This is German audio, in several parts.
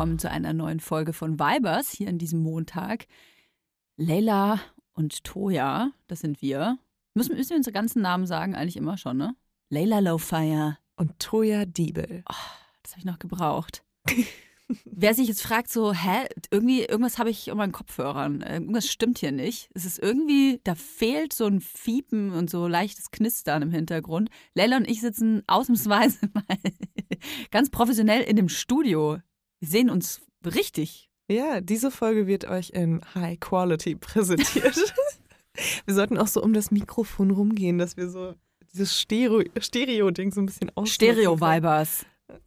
willkommen zu einer neuen Folge von Vibers hier an diesem Montag. Leila und Toya, das sind wir. Müssen, müssen wir unsere ganzen Namen sagen? Eigentlich immer schon, ne? Leila Lowfire. Und Toya Diebel. Oh, das habe ich noch gebraucht. Wer sich jetzt fragt, so, hä, irgendwie, irgendwas habe ich in meinen Kopfhörern. Irgendwas stimmt hier nicht. Es ist irgendwie, da fehlt so ein Fiepen und so leichtes Knistern im Hintergrund. Leila und ich sitzen ausnahmsweise mal ganz professionell in dem Studio. Wir sehen uns richtig. Ja, diese Folge wird euch in High Quality präsentiert. wir sollten auch so um das Mikrofon rumgehen, dass wir so dieses Stereo-Ding Stereo so ein bisschen aus. Stereo-Vibers.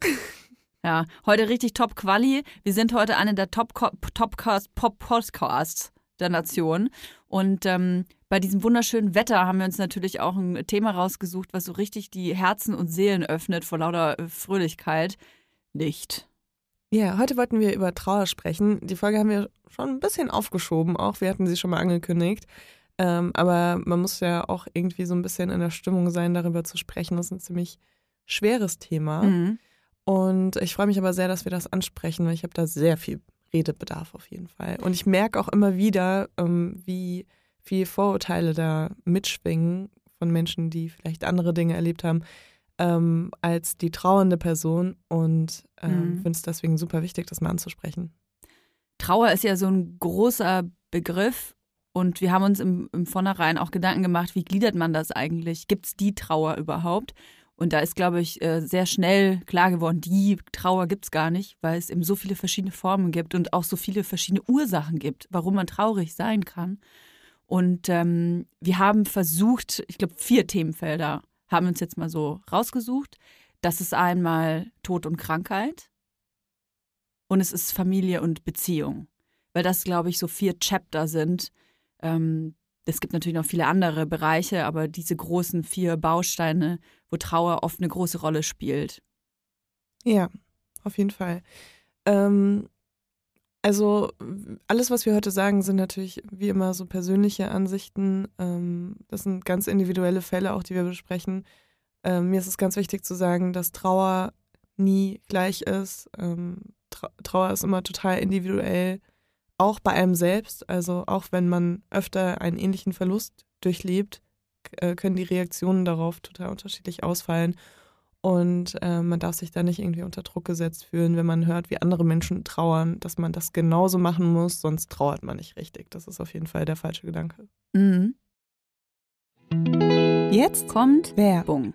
Ja, heute richtig top Quali. Wir sind heute eine der Top Topcast Pop Podcasts der Nation und ähm, bei diesem wunderschönen Wetter haben wir uns natürlich auch ein Thema rausgesucht, was so richtig die Herzen und Seelen öffnet vor lauter äh, Fröhlichkeit. Nicht. Ja, heute wollten wir über Trauer sprechen. Die Folge haben wir schon ein bisschen aufgeschoben, auch wir hatten sie schon mal angekündigt. Ähm, aber man muss ja auch irgendwie so ein bisschen in der Stimmung sein, darüber zu sprechen. Das ist ein ziemlich schweres Thema. Mhm. Und ich freue mich aber sehr, dass wir das ansprechen, weil ich habe da sehr viel Redebedarf auf jeden Fall. Und ich merke auch immer wieder, ähm, wie viel Vorurteile da mitschwingen von Menschen, die vielleicht andere Dinge erlebt haben, ähm, als die trauernde Person. Und ähm, mhm. finde es deswegen super wichtig, das mal anzusprechen. Trauer ist ja so ein großer Begriff und wir haben uns im, im Vornherein auch Gedanken gemacht, wie gliedert man das eigentlich? Gibt es die Trauer überhaupt? Und da ist, glaube ich, äh, sehr schnell klar geworden, die Trauer gibt es gar nicht, weil es eben so viele verschiedene Formen gibt und auch so viele verschiedene Ursachen gibt, warum man traurig sein kann. Und ähm, wir haben versucht, ich glaube, vier Themenfelder haben wir uns jetzt mal so rausgesucht. Das ist einmal Tod und Krankheit und es ist Familie und Beziehung, weil das, glaube ich, so vier Chapter sind, ähm, es gibt natürlich noch viele andere Bereiche, aber diese großen vier Bausteine, wo Trauer oft eine große Rolle spielt. Ja, auf jeden Fall. Ähm, also alles, was wir heute sagen, sind natürlich wie immer so persönliche Ansichten. Ähm, das sind ganz individuelle Fälle auch, die wir besprechen. Ähm, mir ist es ganz wichtig zu sagen, dass Trauer nie gleich ist. Ähm, Trauer ist immer total individuell auch bei einem selbst, also auch wenn man öfter einen ähnlichen Verlust durchlebt, äh, können die Reaktionen darauf total unterschiedlich ausfallen. Und äh, man darf sich da nicht irgendwie unter Druck gesetzt fühlen, wenn man hört, wie andere Menschen trauern, dass man das genauso machen muss, sonst trauert man nicht richtig. Das ist auf jeden Fall der falsche Gedanke. Mhm. Jetzt kommt Werbung.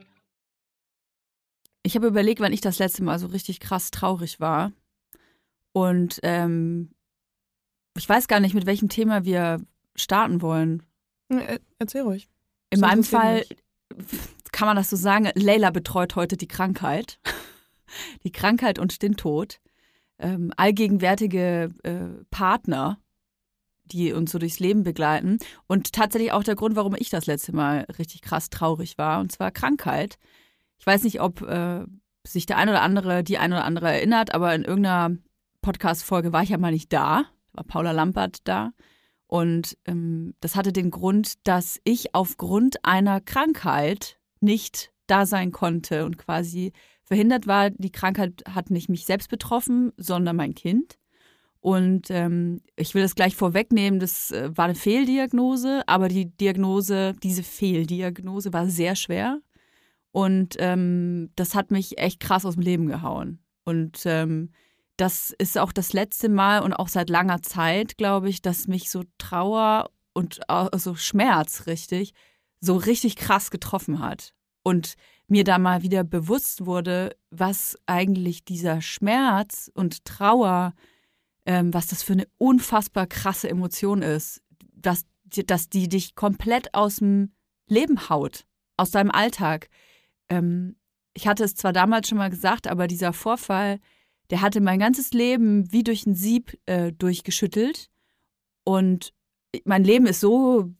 Ich habe überlegt, wann ich das letzte Mal so richtig krass traurig war. Und ähm, ich weiß gar nicht, mit welchem Thema wir starten wollen. Erzähl ruhig. In meinem Fall kann man das so sagen, Leila betreut heute die Krankheit. Die Krankheit und den Tod. Ähm, allgegenwärtige äh, Partner die uns so durchs Leben begleiten. Und tatsächlich auch der Grund, warum ich das letzte Mal richtig krass traurig war, und zwar Krankheit. Ich weiß nicht, ob äh, sich der ein oder andere, die ein oder andere erinnert, aber in irgendeiner Podcast-Folge war ich ja mal nicht da. War Paula Lampert da. Und ähm, das hatte den Grund, dass ich aufgrund einer Krankheit nicht da sein konnte und quasi verhindert war. Die Krankheit hat nicht mich selbst betroffen, sondern mein Kind. Und ähm, ich will das gleich vorwegnehmen, das äh, war eine Fehldiagnose, aber die Diagnose, diese Fehldiagnose war sehr schwer. Und ähm, das hat mich echt krass aus dem Leben gehauen. Und ähm, das ist auch das letzte Mal und auch seit langer Zeit, glaube ich, dass mich so Trauer und also Schmerz richtig, so richtig krass getroffen hat. Und mir da mal wieder bewusst wurde, was eigentlich dieser Schmerz und Trauer ähm, was das für eine unfassbar krasse Emotion ist, dass, dass die dich komplett aus dem Leben haut, aus deinem Alltag. Ähm, ich hatte es zwar damals schon mal gesagt, aber dieser Vorfall, der hatte mein ganzes Leben wie durch ein Sieb äh, durchgeschüttelt. Und mein Leben ist so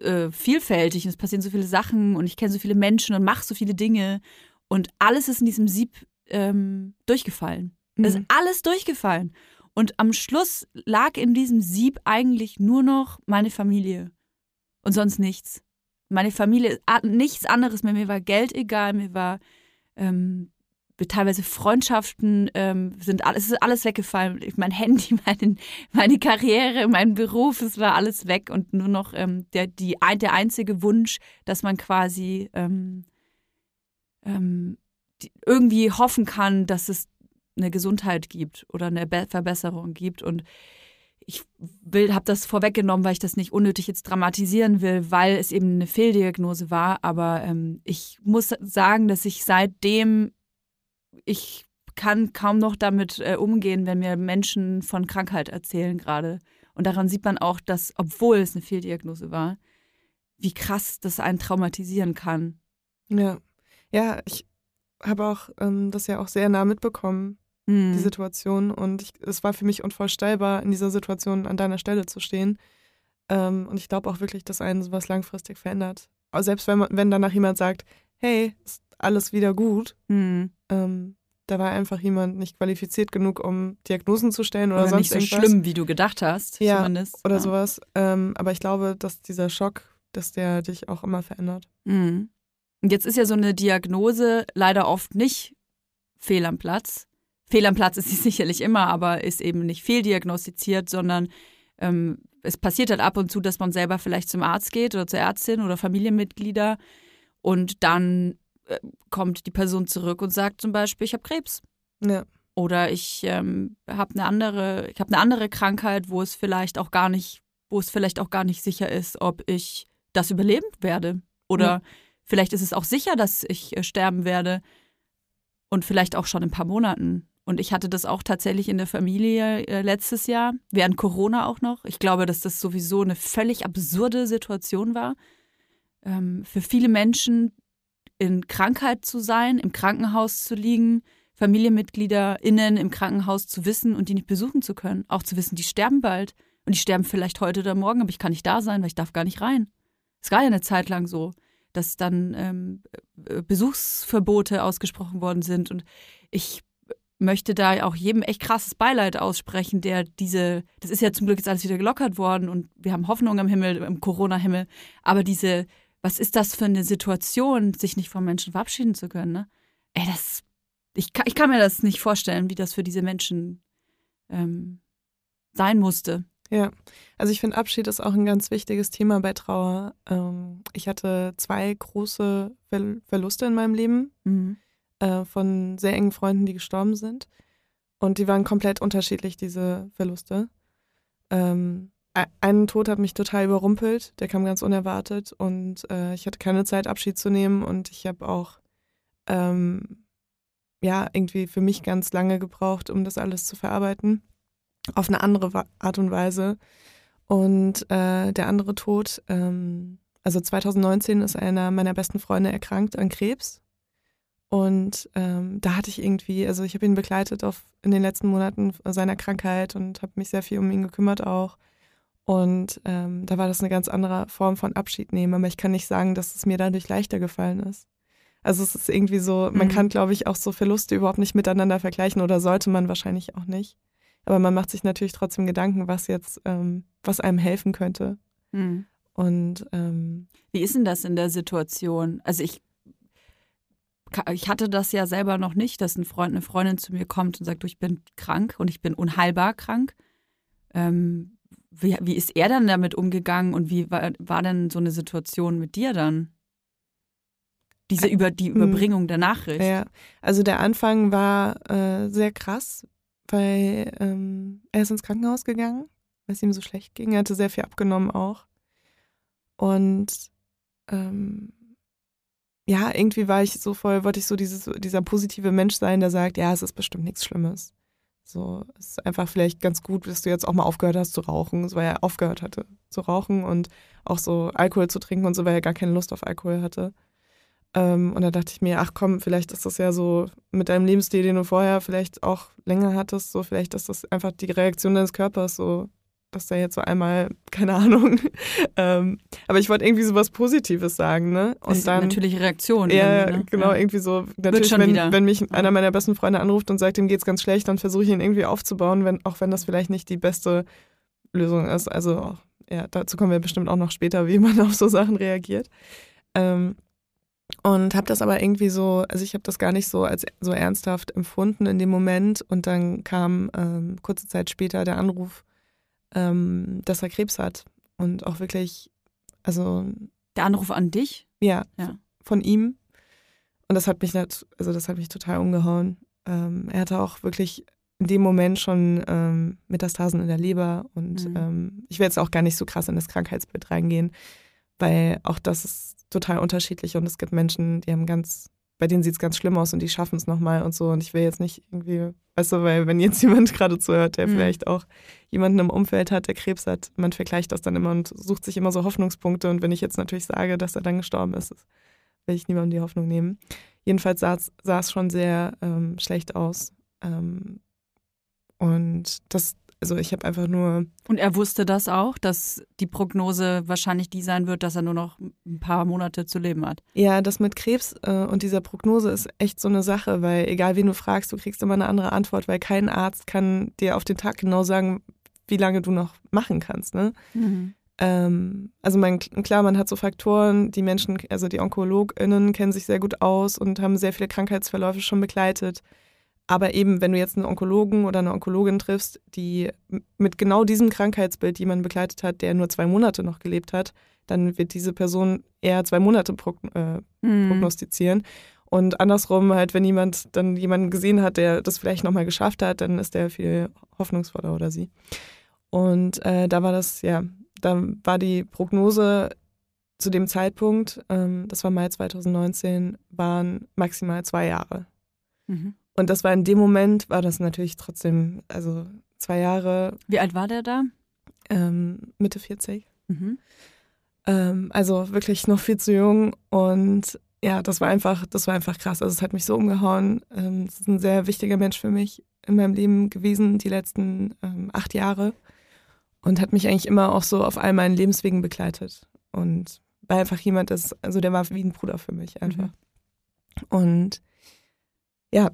äh, vielfältig und es passieren so viele Sachen und ich kenne so viele Menschen und mache so viele Dinge. Und alles ist in diesem Sieb ähm, durchgefallen. Mhm. Es ist alles durchgefallen. Und am Schluss lag in diesem Sieb eigentlich nur noch meine Familie und sonst nichts. Meine Familie, nichts anderes mehr. Mir war Geld egal, mir war ähm, teilweise Freundschaften ähm, sind alles, es ist alles weggefallen. Mein Handy, meine, meine Karriere, mein Beruf, es war alles weg und nur noch ähm, der, die, der einzige Wunsch, dass man quasi ähm, ähm, die, irgendwie hoffen kann, dass es eine Gesundheit gibt oder eine Be Verbesserung gibt. Und ich will, habe das vorweggenommen, weil ich das nicht unnötig jetzt dramatisieren will, weil es eben eine Fehldiagnose war. Aber ähm, ich muss sagen, dass ich seitdem ich kann kaum noch damit äh, umgehen, wenn mir Menschen von Krankheit erzählen gerade. Und daran sieht man auch, dass, obwohl es eine Fehldiagnose war, wie krass das einen traumatisieren kann. Ja, ja, ich habe auch ähm, das ja auch sehr nah mitbekommen, mhm. die Situation. Und ich, es war für mich unvorstellbar, in dieser Situation an deiner Stelle zu stehen. Ähm, und ich glaube auch wirklich, dass einen sowas langfristig verändert. Aber selbst wenn, man, wenn danach jemand sagt, hey, ist alles wieder gut, mhm. ähm, da war einfach jemand nicht qualifiziert genug, um Diagnosen zu stellen oder, oder sonst nicht so irgendwas. schlimm, wie du gedacht hast, ja, zumindest. Oder ja. sowas. Ähm, aber ich glaube, dass dieser Schock, dass der dich auch immer verändert. Mhm. Und jetzt ist ja so eine Diagnose leider oft nicht fehl am Platz, Fehl am Platz ist sie sicherlich immer, aber ist eben nicht fehldiagnostiziert, sondern ähm, es passiert halt ab und zu, dass man selber vielleicht zum Arzt geht oder zur Ärztin oder Familienmitglieder und dann äh, kommt die Person zurück und sagt zum Beispiel, ich habe Krebs. Ja. Oder ich ähm, habe eine andere, ich habe eine andere Krankheit, wo es vielleicht auch gar nicht, wo es vielleicht auch gar nicht sicher ist, ob ich das überleben werde. Oder ja. vielleicht ist es auch sicher, dass ich äh, sterben werde und vielleicht auch schon in ein paar Monaten. Und ich hatte das auch tatsächlich in der Familie äh, letztes Jahr, während Corona auch noch. Ich glaube, dass das sowieso eine völlig absurde Situation war. Ähm, für viele Menschen in Krankheit zu sein, im Krankenhaus zu liegen, FamilienmitgliederInnen im Krankenhaus zu wissen und die nicht besuchen zu können. Auch zu wissen, die sterben bald. Und die sterben vielleicht heute oder morgen, aber ich kann nicht da sein, weil ich darf gar nicht rein. Es war ja eine Zeit lang so, dass dann ähm, äh, Besuchsverbote ausgesprochen worden sind. Und ich möchte da auch jedem echt krasses Beileid aussprechen, der diese, das ist ja zum Glück jetzt alles wieder gelockert worden und wir haben Hoffnung am Himmel, im Corona-Himmel, aber diese was ist das für eine Situation, sich nicht von Menschen verabschieden zu können, ne? Ey, das, ich kann, ich kann mir das nicht vorstellen, wie das für diese Menschen ähm, sein musste. Ja, also ich finde, Abschied ist auch ein ganz wichtiges Thema bei Trauer. Ähm, ich hatte zwei große Ver Verluste in meinem Leben Mhm. Äh, von sehr engen Freunden, die gestorben sind. Und die waren komplett unterschiedlich, diese Verluste. Ähm, e- ein Tod hat mich total überrumpelt, der kam ganz unerwartet und äh, ich hatte keine Zeit, Abschied zu nehmen und ich habe auch ähm, ja irgendwie für mich ganz lange gebraucht, um das alles zu verarbeiten. Auf eine andere Art und Weise. Und äh, der andere Tod, ähm, also 2019 ist einer meiner besten Freunde erkrankt an Krebs. Und ähm, da hatte ich irgendwie, also ich habe ihn begleitet auf, in den letzten Monaten seiner Krankheit und habe mich sehr viel um ihn gekümmert auch. Und ähm, da war das eine ganz andere Form von Abschied nehmen. Aber ich kann nicht sagen, dass es mir dadurch leichter gefallen ist. Also es ist irgendwie so, man Mhm. kann, glaube ich, auch so Verluste überhaupt nicht miteinander vergleichen oder sollte man wahrscheinlich auch nicht. Aber man macht sich natürlich trotzdem Gedanken, was jetzt, ähm, was einem helfen könnte. Mhm. Und ähm, Wie ist denn das in der Situation? Also ich, ich hatte das ja selber noch nicht, dass ein Freund, eine Freundin zu mir kommt und sagt, du, ich bin krank und ich bin unheilbar krank. Ähm, wie, wie ist er dann damit umgegangen und wie war, war denn so eine Situation mit dir dann? Diese über die Mhm. Überbringung der Nachricht. ja, also der Anfang war äh, sehr krass, weil ähm, er ist ins Krankenhaus gegangen, weil es ihm so schlecht ging. Er hatte sehr viel abgenommen auch. Und ähm, ja, irgendwie war ich so voll, wollte ich so dieses, dieser positive Mensch sein, der sagt, ja, es ist bestimmt nichts Schlimmes. So, es ist einfach vielleicht ganz gut, dass du jetzt auch mal aufgehört hast zu rauchen, so, weil er aufgehört hatte zu rauchen und auch so Alkohol zu trinken und so, weil er gar keine Lust auf Alkohol hatte. Ähm, und da dachte ich mir, ach komm, vielleicht ist das ja so mit deinem Lebensstil, den du vorher vielleicht auch länger hattest, so vielleicht ist das einfach die Reaktion deines Körpers, so dass der jetzt so einmal, keine Ahnung. ähm, aber ich wollte irgendwie so was Positives sagen, ne? das ist eine natürliche Reaktion. ja, ne? genau, Ja. irgendwie so. Natürlich, wenn, wieder. wenn mich einer meiner besten Freunde anruft und sagt, ihm geht's ganz schlecht, dann versuche ich ihn irgendwie aufzubauen, wenn, auch wenn das vielleicht nicht die beste Lösung ist. Also, ja, dazu kommen wir bestimmt auch noch später, wie man auf so Sachen reagiert. Ähm, und habe das aber irgendwie so, also ich habe das gar nicht so als so ernsthaft empfunden in dem Moment. Und dann kam ähm, kurze Zeit später der Anruf, ähm, dass er Krebs hat. Und auch wirklich, also Der Anruf an dich? ja, Ja. von ihm. Und das hat mich also das hat mich total umgehauen. Ähm, er hatte auch wirklich in dem Moment schon ähm, Metastasen in der Leber und Mhm. ähm, ich will jetzt auch gar nicht so krass in das Krankheitsbild reingehen, weil auch das ist total unterschiedlich und es gibt Menschen, die haben ganz, bei denen sieht es ganz schlimm aus und die schaffen es nochmal und so und ich will jetzt nicht irgendwie, weißt du, weil wenn jetzt jemand gerade zuhört, der Mhm. vielleicht auch jemanden im Umfeld hat, der Krebs hat, man vergleicht das dann immer und sucht sich immer so Hoffnungspunkte und wenn ich jetzt natürlich sage, dass er dann gestorben ist, will ich niemandem die Hoffnung nehmen. Jedenfalls sah es- schon sehr ähm, schlecht aus. Ähm, und das, also ich habe einfach nur, Und er wusste das auch, dass die Prognose wahrscheinlich die sein wird, dass er nur noch ein paar Monate zu leben hat. ja, das mit Krebs äh, und dieser Prognose ist echt so eine Sache, weil egal wen du fragst, du kriegst immer eine andere Antwort, weil kein Arzt kann dir auf den Tag genau sagen, wie lange du noch machen kannst. Ne? Ähm, also man, klar, man hat so Faktoren, die Menschen, also die OnkologInnen kennen sich sehr gut aus und haben sehr viele Krankheitsverläufe schon begleitet. Aber eben, wenn du jetzt einen Onkologen oder eine Onkologin triffst, die mit genau diesem Krankheitsbild jemanden begleitet hat, der nur zwei Monate noch gelebt hat, dann wird diese Person eher zwei Monate progn äh, Mhm. prognostizieren. Und andersrum halt, wenn jemand dann jemanden gesehen hat, der das vielleicht nochmal geschafft hat, dann ist der viel hoffnungsvoller oder sie. Und äh, da war das, ja, da war die Prognose zu dem Zeitpunkt, ähm, das war Mai 2019, waren maximal zwei Jahre. Mhm. Und das war in dem Moment, war das natürlich trotzdem, also zwei Jahre, Wie alt war der da? ähm, Mitte 40. Mhm. Ähm, also wirklich noch viel zu jung und ja, das war einfach, das war einfach krass. Also es hat mich so umgehauen. Ähm, es ist ein sehr wichtiger Mensch für mich in meinem Leben gewesen, die letzten ähm, acht Jahre. Und hat mich eigentlich immer auch so auf all meinen Lebenswegen begleitet. Und war einfach jemand, das, also der war wie ein Bruder für mich einfach. Und ja,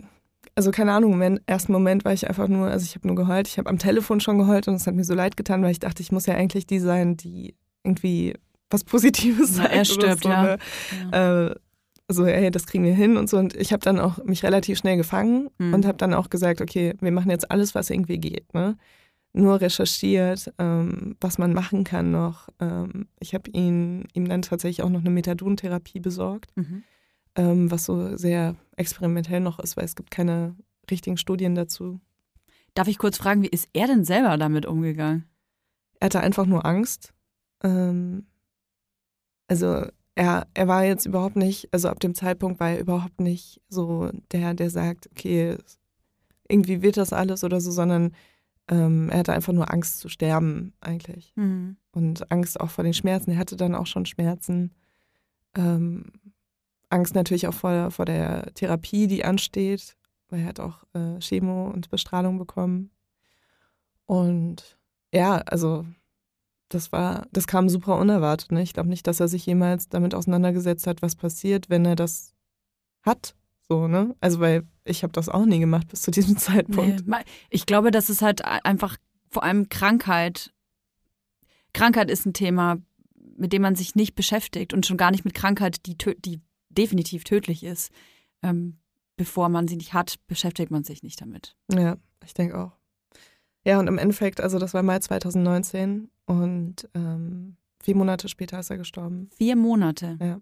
also keine Ahnung, im ersten Moment war ich einfach nur, also ich habe nur geheult. Ich habe am Telefon schon geheult und es hat mir so leid getan, weil ich dachte, ich muss ja eigentlich die sein, die irgendwie was Positives sagt. er oder stirbt, so, ja. ne? ja. äh, so, hey, das kriegen wir hin und so. Und ich habe dann auch mich relativ schnell gefangen Mhm. und habe dann auch gesagt, okay, wir machen jetzt alles, was irgendwie geht. Ne? Nur recherchiert, ähm, was man machen kann noch. Ähm, ich habe ihn, ihm dann tatsächlich auch noch eine Methadontherapie besorgt, Mhm. Ähm, was so sehr experimentell noch ist, weil es gibt keine richtigen Studien dazu. Darf ich kurz fragen, wie ist er denn selber damit umgegangen? Er hatte einfach nur Angst. Ähm, also er, er war jetzt überhaupt nicht, also ab dem Zeitpunkt war er überhaupt nicht so der, der sagt, okay, irgendwie wird das alles oder so, sondern ähm, er hatte einfach nur Angst zu sterben eigentlich. Mhm. Und Angst auch vor den Schmerzen. Er hatte dann auch schon Schmerzen. Ähm, Angst natürlich auch vor, vor der Therapie, die ansteht, weil er hat auch äh, Chemo und Bestrahlung bekommen. Und ja, also das war, das kam super unerwartet. Ne? Ich glaube nicht, dass er sich jemals damit auseinandergesetzt hat, was passiert, wenn er das hat. So, ne? Also, weil ich habe das auch nie gemacht bis zu diesem Zeitpunkt. Nee, ich glaube, das ist halt einfach vor allem Krankheit. Krankheit ist ein Thema, mit dem man sich nicht beschäftigt und schon gar nicht mit Krankheit, die, die definitiv tödlich ist. Ähm, bevor man sie nicht hat, beschäftigt man sich nicht damit. Ja, ich denke auch. Ja, und im Endeffekt, also das war Mai 2019 und ähm, vier Monate später ist er gestorben. Vier Monate.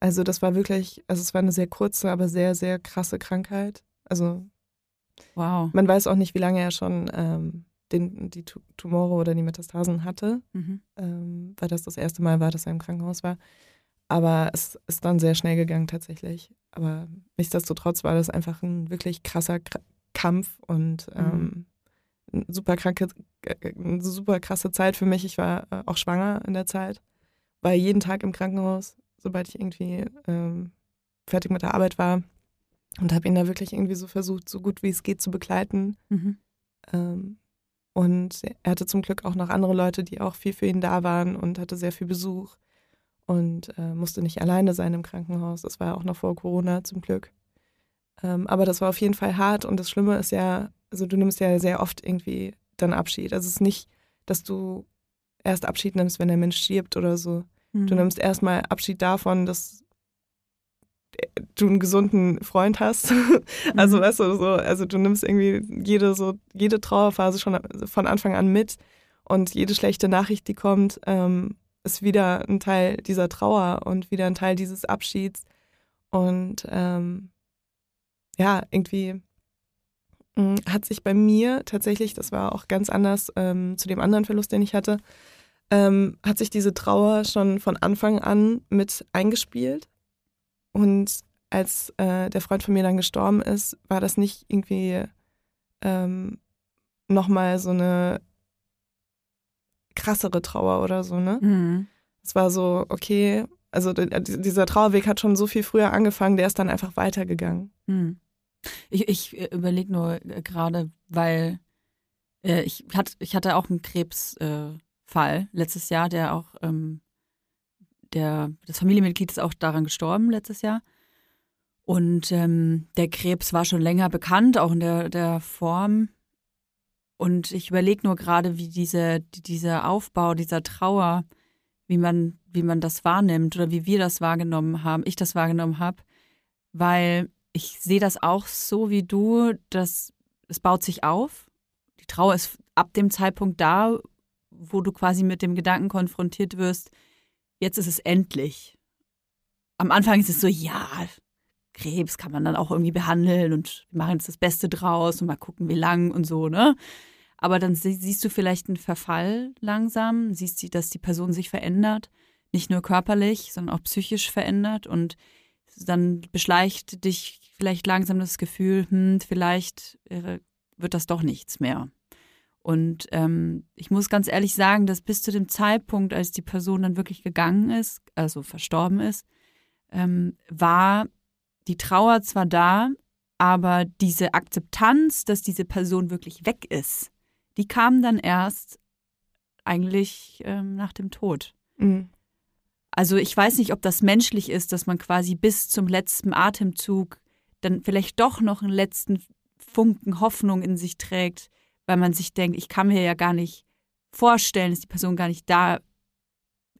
Also das war wirklich, also es war eine sehr kurze, aber sehr, sehr krasse Krankheit. Also Wow. man weiß auch nicht, wie lange er schon ähm, den, die Tu- Tumore oder die Metastasen hatte, Mhm. ähm, weil das das erste Mal war, dass er im Krankenhaus war. Aber es ist dann sehr schnell gegangen tatsächlich. Aber nichtsdestotrotz war das einfach ein wirklich krasser Kr Kampf und ähm, eine super kranke, äh, eine super krasse Zeit für mich. Ich war äh, auch schwanger in der Zeit, war jeden Tag im Krankenhaus, sobald ich irgendwie ähm, fertig mit der Arbeit war und habe ihn da wirklich irgendwie so versucht, so gut wie es geht zu begleiten. Mhm. Ähm, und er hatte zum Glück auch noch andere Leute, die auch viel für ihn da waren und hatte sehr viel Besuch und äh, musste nicht alleine sein im Krankenhaus. Das war ja auch noch vor Corona zum Glück. Ähm, aber das war auf jeden Fall hart und das Schlimme ist ja, also du nimmst ja sehr oft irgendwie dann Abschied. Also es ist nicht, dass du erst Abschied nimmst, wenn der Mensch stirbt oder so. Mhm. Du nimmst erstmal Abschied davon, dass du einen gesunden Freund hast. also Mhm. weißt du, so, also du nimmst irgendwie jede so, jede Trauerphase schon von Anfang an mit und jede schlechte Nachricht, die kommt, ähm, ist wieder ein Teil dieser Trauer und wieder ein Teil dieses Abschieds. Und ähm, ja, irgendwie mh, hat sich bei mir tatsächlich, das war auch ganz anders ähm, zu dem anderen Verlust, den ich hatte, ähm, hat sich diese Trauer schon von Anfang an mit eingespielt. Und als äh, der Freund von mir dann gestorben ist, war das nicht irgendwie ähm, nochmal so eine krassere Trauer oder so, ne? Mhm. Es war so, okay, also dieser Trauerweg hat schon so viel früher angefangen, der ist dann einfach weitergegangen. Hm. Ich, ich überlege nur äh, gerade, weil äh, ich, hat, ich hatte auch einen Krebsfall äh, letztes Jahr, der auch, ähm, der, das Familienmitglied ist auch daran gestorben letztes Jahr. Und ähm, der Krebs war schon länger bekannt, auch in der, der Form. Und ich überlege nur gerade, wie diese, die- dieser Aufbau dieser Trauer, wie man, wie man das wahrnimmt oder wie wir das wahrgenommen haben, ich das wahrgenommen habe, weil ich sehe das auch so wie du, dass es baut sich auf. Die Trauer ist ab dem Zeitpunkt da, wo du quasi mit dem Gedanken konfrontiert wirst, jetzt ist es endlich. Am Anfang ist es so, ja, Krebs kann man dann auch irgendwie behandeln und wir machen jetzt das Beste draus und mal gucken, wie lang und so, ne? Aber dann sie- siehst du vielleicht einen Verfall langsam, siehst du, dass die Person sich verändert, nicht nur körperlich, sondern auch psychisch verändert und dann beschleicht dich vielleicht langsam das Gefühl, hm, vielleicht äh, wird das doch nichts mehr. Und ähm, ich muss ganz ehrlich sagen, dass bis zu dem Zeitpunkt, als die Person dann wirklich gegangen ist, also verstorben ist, ähm, war die Trauer zwar da, aber diese Akzeptanz, dass diese Person wirklich weg ist, die kam dann erst eigentlich ähm, nach dem Tod. Mhm. Also ich weiß nicht, ob das menschlich ist, dass man quasi bis zum letzten Atemzug dann vielleicht doch noch einen letzten Funken Hoffnung in sich trägt, weil man sich denkt, ich kann mir ja gar nicht vorstellen, dass die Person gar nicht da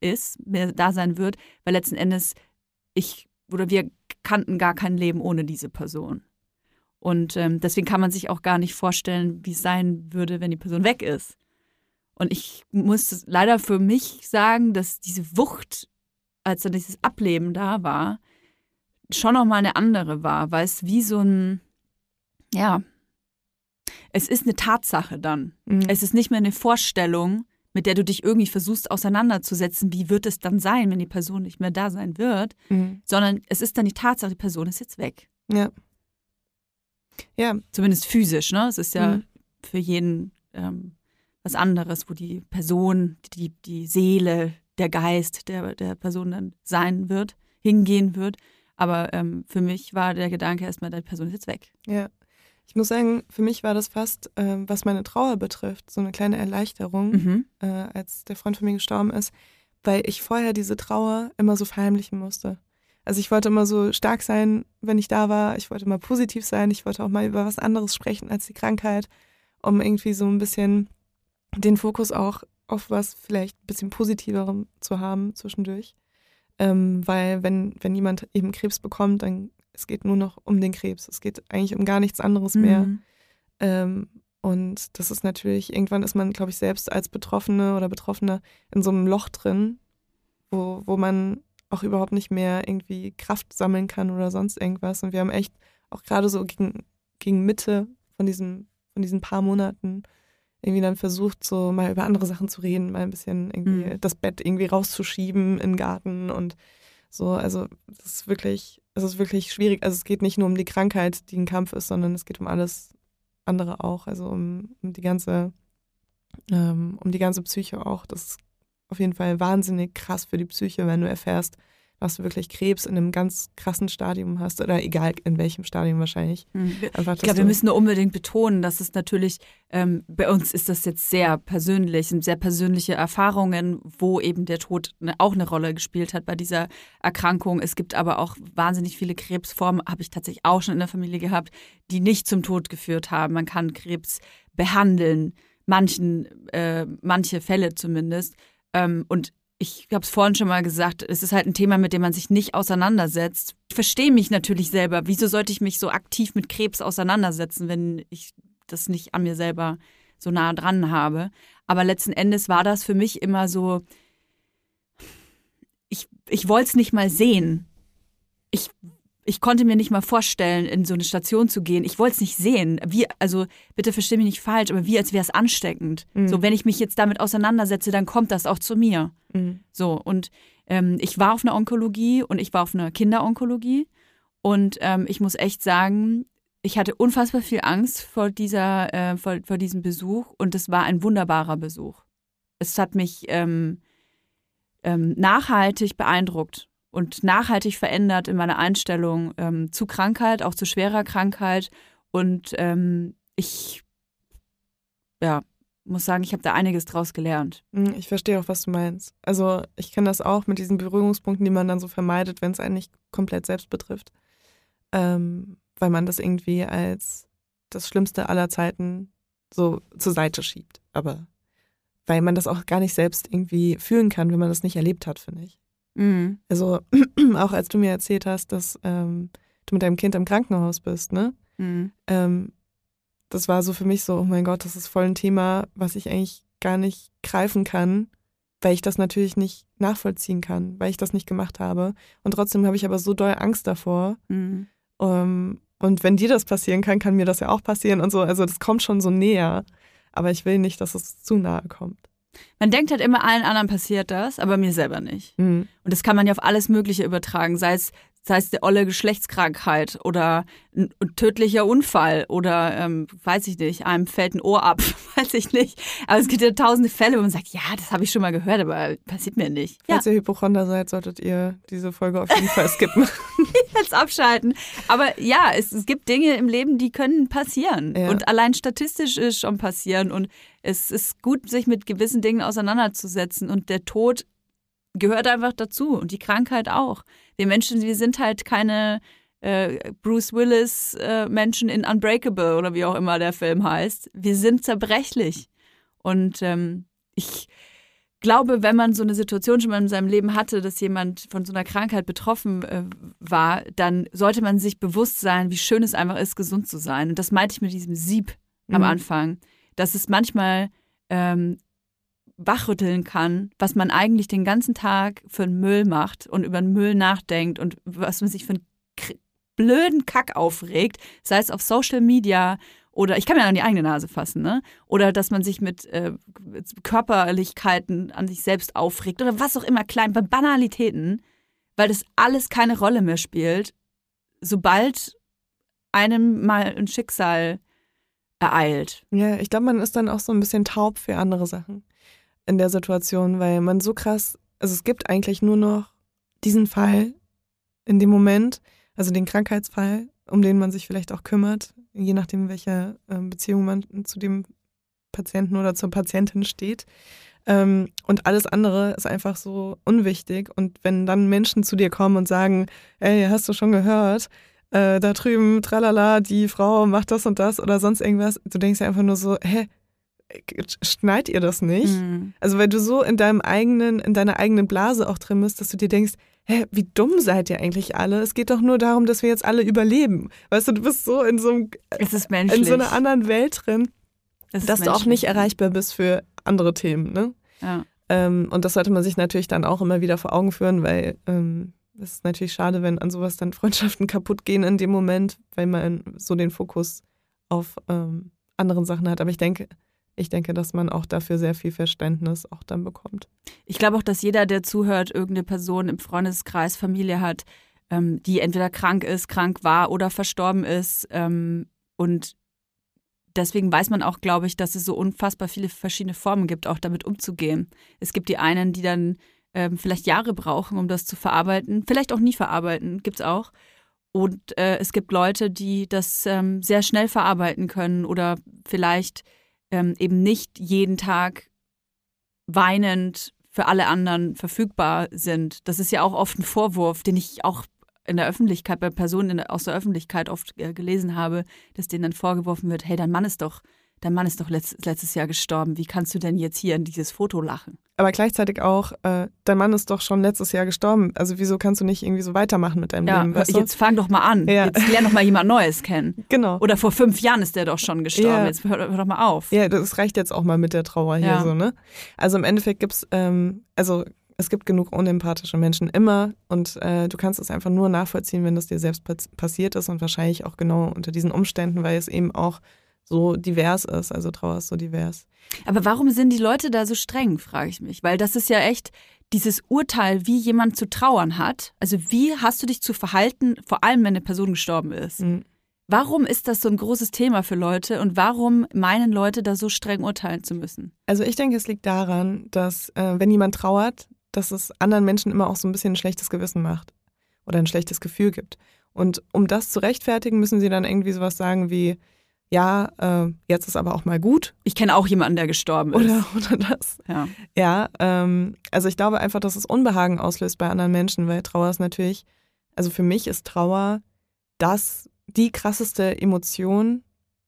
ist, mehr da sein wird, weil letzten Endes ich oder wir kannten gar kein Leben ohne diese Person. Und ähm, deswegen kann man sich auch gar nicht vorstellen, wie es sein würde, wenn die Person weg ist. Und ich muss leider für mich sagen, dass diese Wucht, als dann dieses Ableben da war, schon nochmal eine andere war, weil es wie so ein, ja, es ist eine Tatsache dann. Mhm. Es ist nicht mehr eine Vorstellung, mit der du dich irgendwie versuchst auseinanderzusetzen, wie wird es dann sein, wenn die Person nicht mehr da sein wird, mhm. sondern es ist dann die Tatsache, die Person ist jetzt weg. Ja. Ja. Zumindest physisch, ne? Es ist ja mhm. für jeden ähm, was anderes, wo die Person, die, die Seele, der Geist der, der Person dann sein wird, hingehen wird. Aber ähm, für mich war der Gedanke erstmal, die Person ist jetzt weg. Ja. Ich muss sagen, für mich war das fast, äh, was meine Trauer betrifft, so eine kleine Erleichterung, mhm. äh, als der Freund von mir gestorben ist, weil ich vorher diese Trauer immer so verheimlichen musste. Also ich wollte immer so stark sein, wenn ich da war. Ich wollte immer positiv sein. Ich wollte auch mal über was anderes sprechen als die Krankheit, um irgendwie so ein bisschen den Fokus auch auf was vielleicht ein bisschen positiverem zu haben zwischendurch. Ähm, weil wenn, wenn jemand eben Krebs bekommt, dann es geht nur noch um den Krebs. Es geht eigentlich um gar nichts anderes mehr. Mhm. Ähm, und das ist natürlich, irgendwann ist man, glaube ich, selbst als Betroffene oder Betroffener in so einem Loch drin, wo, wo man auch überhaupt nicht mehr irgendwie Kraft sammeln kann oder sonst irgendwas. Und wir haben echt auch gerade so gegen, gegen Mitte von diesem, von diesen paar Monaten irgendwie dann versucht, so mal über andere Sachen zu reden, mal ein bisschen irgendwie mhm. das Bett irgendwie rauszuschieben in den Garten und so. Also das ist wirklich, es ist wirklich schwierig. Also es geht nicht nur um die Krankheit, die ein Kampf ist, sondern es geht um alles andere auch. Also um, um die ganze, ähm, um die ganze Psyche auch. Das ist auf jeden Fall wahnsinnig krass für die Psyche, wenn du erfährst, dass du wirklich Krebs in einem ganz krassen Stadium hast oder egal in welchem Stadium wahrscheinlich. Mhm. Einfach, ich glaube, wir müssen nur unbedingt betonen, dass es natürlich, ähm, bei uns ist das jetzt sehr persönlich, sind sehr persönliche Erfahrungen, wo eben der Tod ne, auch eine Rolle gespielt hat bei dieser Erkrankung. Es gibt aber auch wahnsinnig viele Krebsformen, habe ich tatsächlich auch schon in der Familie gehabt, die nicht zum Tod geführt haben. Man kann Krebs behandeln, manchen, äh, manche Fälle zumindest. Ähm, und ich habe es vorhin schon mal gesagt, es ist halt ein Thema, mit dem man sich nicht auseinandersetzt. Ich verstehe mich natürlich selber. Wieso sollte ich mich so aktiv mit Krebs auseinandersetzen, wenn ich das nicht an mir selber so nah dran habe? Aber letzten Endes war das für mich immer so, ich, ich wollte es nicht mal sehen. Ich ich konnte mir nicht mal vorstellen, in so eine Station zu gehen. Ich wollte es nicht sehen. Wie, also bitte verstehe mich nicht falsch, aber wie als wäre es ansteckend. Mhm. So, wenn ich mich jetzt damit auseinandersetze, dann kommt das auch zu mir. Mhm. So, und ähm, ich war auf einer Onkologie und ich war auf einer Kinderonkologie. Und ähm, ich muss echt sagen, ich hatte unfassbar viel Angst vor, dieser, äh, vor, vor diesem Besuch und es war ein wunderbarer Besuch. Es hat mich ähm, ähm nachhaltig beeindruckt und nachhaltig verändert in meiner Einstellung ähm, zu Krankheit, auch zu schwerer Krankheit. Und ähm, ich, ja, muss sagen, ich habe da einiges draus gelernt. Hm, ich verstehe auch, was du meinst. Also ich kenne das auch mit diesen Berührungspunkten, die man dann so vermeidet, wenn es einen nicht komplett selbst betrifft. Ähm, weil man das irgendwie als das Schlimmste aller Zeiten so zur Seite schiebt. Aber weil man das auch gar nicht selbst irgendwie fühlen kann, wenn man das nicht erlebt hat, finde ich. Mhm. Also auch als du mir erzählt hast, dass ähm, du mit deinem Kind im Krankenhaus bist, ne? Mhm. Ähm, das war so für mich so, oh mein Gott, das ist voll ein Thema, was ich eigentlich gar nicht greifen kann, weil ich das natürlich nicht nachvollziehen kann, weil ich das nicht gemacht habe. Und trotzdem habe ich aber so doll Angst davor. Mhm. Um, ähm, und wenn dir das passieren kann, kann mir das ja auch passieren und so. Also das kommt schon so näher. Aber ich will nicht, dass es zu nahe kommt. Man denkt halt immer, allen anderen passiert das, aber mir selber nicht. Mhm. Und das kann man ja auf alles Mögliche übertragen, sei es sei es eine olle Geschlechtskrankheit oder ein tödlicher Unfall oder ähm, weiß ich nicht, einem fällt ein Ohr ab, weiß ich nicht. Aber es gibt ja tausende Fälle, wo man sagt, ja, das habe ich schon mal gehört, aber passiert mir nicht. Falls ja. ihr Hypochonder seid, solltet ihr diese Folge auf jeden Fall skippen. Jetzt abschalten. Aber ja, es, es, gibt Dinge im Leben, die können passieren. Ja. Und allein statistisch ist schon passieren. Und es ist gut, sich mit gewissen Dingen auseinanderzusetzen. Und der Tod gehört einfach dazu und die Krankheit auch. Wir Menschen, wir sind halt keine äh, Bruce Willis äh, Menschen in Unbreakable oder wie auch immer der Film heißt. Wir sind zerbrechlich. Und ähm, ich glaube, wenn man so eine Situation schon mal in seinem Leben hatte, dass jemand von so einer Krankheit betroffen äh, war, dann sollte man sich bewusst sein, wie schön es einfach ist, gesund zu sein. Und das meinte ich mit diesem Sieb mhm. am Anfang, dass es manchmal ähm, wachrütteln kann, was man eigentlich den ganzen Tag für einen Müll macht und über den Müll nachdenkt und was man sich für einen blöden Kack aufregt, sei es auf Social Media oder ich kann mir an die eigene Nase fassen, ne? Oder dass man sich mit, äh, Körperlichkeiten an sich selbst aufregt oder was auch immer, klein, bei Banalitäten, weil das alles keine Rolle mehr spielt, sobald einem mal ein Schicksal ereilt. Ja, ich glaube, man ist dann auch so ein bisschen taub für andere Sachen in der Situation, weil man so krass, also es gibt eigentlich nur noch diesen Fall in dem Moment, also den Krankheitsfall, um den man sich vielleicht auch kümmert, je nachdem, welcher ähm, Beziehung man zu dem Patienten oder zur Patientin steht. Ähm, und alles andere ist einfach so unwichtig. Und wenn dann Menschen zu dir kommen und sagen, ey, hast du schon gehört, äh, da drüben, tralala, die Frau macht das und das oder sonst irgendwas, du denkst ja einfach nur so, hä, schneid ihr das nicht? Mhm. Also weil du so in deinem eigenen, in deiner eigenen Blase auch drin bist, dass du dir denkst, hä, wie dumm seid ihr eigentlich alle? Es geht doch nur darum, dass wir jetzt alle überleben. Weißt du, du bist so in so, einem, in so einer anderen Welt drin, dass menschlich. du auch nicht erreichbar bist für andere Themen. Ne? Ja. Ähm, und das sollte man sich natürlich dann auch immer wieder vor Augen führen, weil ähm, es ist natürlich schade, wenn an sowas dann Freundschaften kaputt gehen in dem Moment, weil man so den Fokus auf ähm, anderen Sachen hat. Aber ich denke, ich denke, dass man auch dafür sehr viel Verständnis auch dann bekommt. Ich glaube auch, dass jeder, der zuhört, irgendeine Person im Freundeskreis, Familie hat, ähm, die entweder krank ist, krank war oder verstorben ist. Ähm, und deswegen weiß man auch, glaube ich, dass es so unfassbar viele verschiedene Formen gibt, auch damit umzugehen. Es gibt die einen, die dann ähm, vielleicht Jahre brauchen, um das zu verarbeiten, vielleicht auch nie verarbeiten, gibt es auch. Und äh, es gibt Leute, die das ähm, sehr schnell verarbeiten können oder vielleicht ähm, eben nicht jeden Tag weinend für alle anderen verfügbar sind. Das ist ja auch oft ein Vorwurf, den ich auch in der Öffentlichkeit, bei Personen aus der Öffentlichkeit oft äh, gelesen habe, dass denen dann vorgeworfen wird, hey, dein Mann ist doch dein Mann ist doch letzt, letztes Jahr gestorben. Wie kannst du denn jetzt hier in dieses Foto lachen? Aber gleichzeitig auch, äh, dein Mann ist doch schon letztes Jahr gestorben. Also wieso kannst du nicht irgendwie so weitermachen mit deinem ja, Leben? Weißt jetzt fang doch mal an. Ja. Jetzt lern doch mal jemand Neues kennen. Genau. Oder vor fünf Jahren ist der doch schon gestorben. Ja. Jetzt hör, hör, doch mal auf. Ja, das reicht jetzt auch mal mit der Trauer hier so, ne? Also im Endeffekt gibt's, ähm, also es gibt genug unempathische Menschen immer und äh, du kannst es einfach nur nachvollziehen, wenn das dir selbst passiert ist und wahrscheinlich auch genau unter diesen Umständen, weil es eben auch so divers ist. Also Trauer ist so divers. Aber warum sind die Leute da so streng, frage ich mich. Weil das ist ja echt dieses Urteil, wie jemand zu trauern hat. Also wie hast du dich zu verhalten, vor allem wenn eine Person gestorben ist. Mhm. Warum ist das so ein großes Thema für Leute und warum meinen Leute da so streng urteilen zu müssen? Also ich denke, es liegt daran, dass äh, wenn jemand trauert, dass es anderen Menschen immer auch so ein bisschen ein schlechtes Gewissen macht oder ein schlechtes Gefühl gibt. Und um das zu rechtfertigen, müssen sie dann irgendwie sowas sagen wie, ja, äh, jetzt ist aber auch mal gut. Ich kenne auch jemanden, der gestorben ist. Oder, oder das. Ja, ja ähm, also ich glaube einfach, dass es Unbehagen auslöst bei anderen Menschen, weil Trauer ist natürlich, also für mich ist Trauer das die krasseste Emotion,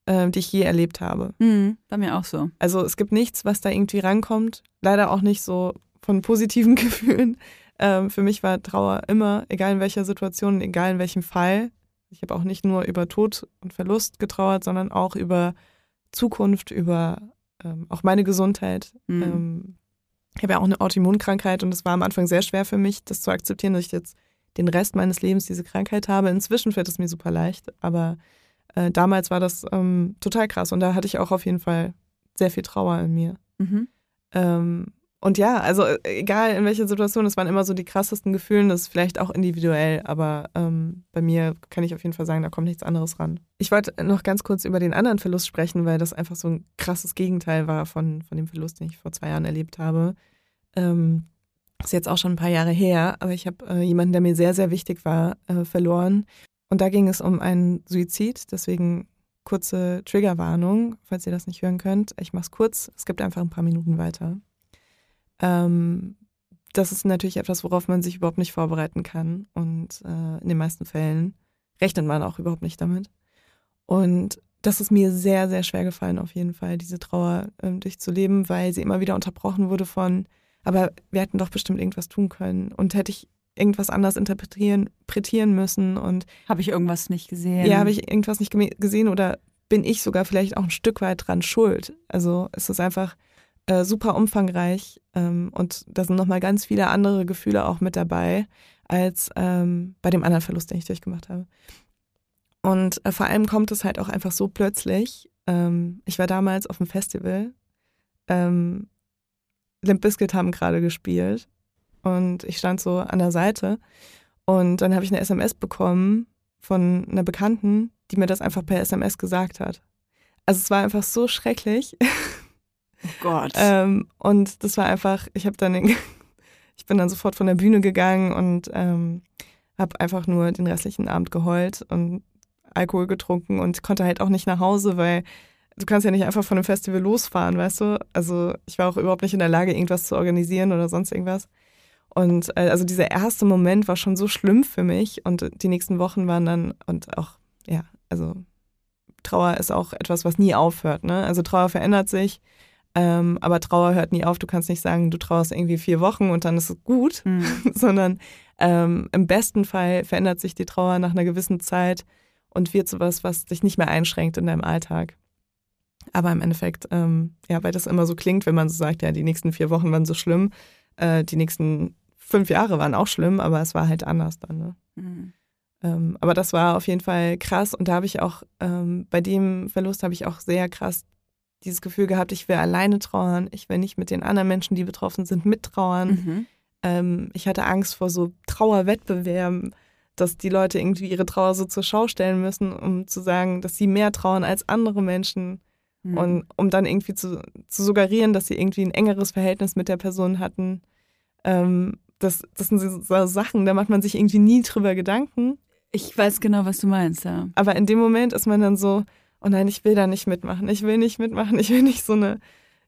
äh, die ich je erlebt habe. Mhm, bei mir auch so. Also es gibt nichts, was da irgendwie rankommt. Leider auch nicht so von positiven Gefühlen. Ähm, für mich war Trauer immer, egal in welcher Situation, egal in welchem Fall, ich habe auch nicht nur über Tod und Verlust getrauert, sondern auch über Zukunft, über ähm, auch meine Gesundheit. Mhm. Ähm, ich habe ja auch eine Autoimmunkrankheit und es war am Anfang sehr schwer für mich, das zu akzeptieren, dass ich jetzt den Rest meines Lebens diese Krankheit habe. Inzwischen fällt es mir super leicht, aber äh, damals war das ähm, total krass und da hatte ich auch auf jeden Fall sehr viel Trauer in mir. Mhm. Ähm, und ja, also äh, egal in welcher Situation, es waren immer so die krassesten Gefühle, das ist vielleicht auch individuell, aber ähm, bei mir kann ich auf jeden Fall sagen, da kommt nichts anderes ran. Ich wollte noch ganz kurz über den anderen Verlust sprechen, weil das einfach so ein krasses Gegenteil war von, von dem Verlust, den ich vor zwei Jahren erlebt habe. Ähm, ist jetzt auch schon ein paar Jahre her, aber ich habe äh, jemanden, der mir sehr, sehr wichtig war, äh, verloren. Und da ging es um einen Suizid, deswegen kurze Triggerwarnung, falls ihr das nicht hören könnt. Ich mache es kurz, es gibt einfach ein paar Minuten weiter. Ähm, das ist natürlich etwas, worauf man sich überhaupt nicht vorbereiten kann. Und äh, in den meisten Fällen rechnet man auch überhaupt nicht damit. Und das ist mir sehr, sehr schwer gefallen, auf jeden Fall, diese Trauer ähm, durchzuleben, weil sie immer wieder unterbrochen wurde von aber wir hätten doch bestimmt irgendwas tun können. Und hätte ich irgendwas anders interpretieren, interpretieren müssen und habe ich irgendwas nicht gesehen? Ja, habe ich irgendwas nicht gesehen oder bin ich sogar vielleicht auch ein Stück weit dran schuld? Also es ist einfach äh, super umfangreich ähm, und da sind nochmal ganz viele andere Gefühle auch mit dabei als ähm, bei dem anderen Verlust, den ich durchgemacht habe. Und äh, vor allem kommt es halt auch einfach so plötzlich. Ähm, ich war damals auf dem Festival. Ähm, Limp Bizkit haben gerade gespielt und ich stand so an der Seite und dann habe ich eine SMS bekommen von einer Bekannten, die mir das einfach per SMS gesagt hat. Also es war einfach so schrecklich. Oh Gott. ähm, und das war einfach, ich habe dann, den, ich bin dann sofort von der Bühne gegangen und ähm, habe einfach nur den restlichen Abend geheult und Alkohol getrunken und konnte halt auch nicht nach Hause, weil du kannst ja nicht einfach von einem Festival losfahren, weißt du? Also ich war auch überhaupt nicht in der Lage, irgendwas zu organisieren oder sonst irgendwas. Und äh, also dieser erste Moment war schon so schlimm für mich und die nächsten Wochen waren dann und auch, ja, also Trauer ist auch etwas, was nie aufhört, ne? Also Trauer verändert sich, ähm, aber Trauer hört nie auf. Du kannst nicht sagen, du trauerst irgendwie vier Wochen und dann ist es gut, mhm. sondern ähm, im besten Fall verändert sich die Trauer nach einer gewissen Zeit und wird sowas, was dich nicht mehr einschränkt in deinem Alltag. Aber im Endeffekt, ähm, ja, weil das immer so klingt, wenn man so sagt, ja, die nächsten vier Wochen waren so schlimm, äh, die nächsten fünf Jahre waren auch schlimm, aber es war halt anders dann. Ne? Mhm. Ähm, aber das war auf jeden Fall krass und da habe ich auch, ähm, bei dem Verlust habe ich auch sehr krass dieses Gefühl gehabt, ich will alleine trauern, ich will nicht mit den anderen Menschen, die betroffen sind, mittrauern. Mhm. Ähm, ich hatte Angst vor so Trauerwettbewerben, dass die Leute irgendwie ihre Trauer so zur Schau stellen müssen, um zu sagen, dass sie mehr trauern als andere Menschen. Mhm. Und um dann irgendwie zu, zu suggerieren, dass sie irgendwie ein engeres Verhältnis mit der Person hatten. Ähm, das, das sind so Sachen, da macht man sich irgendwie nie drüber Gedanken. Ich weiß genau, was du meinst, ja. Aber in dem Moment ist man dann so, oh nein, ich will da nicht mitmachen, ich will nicht mitmachen, ich will nicht so eine,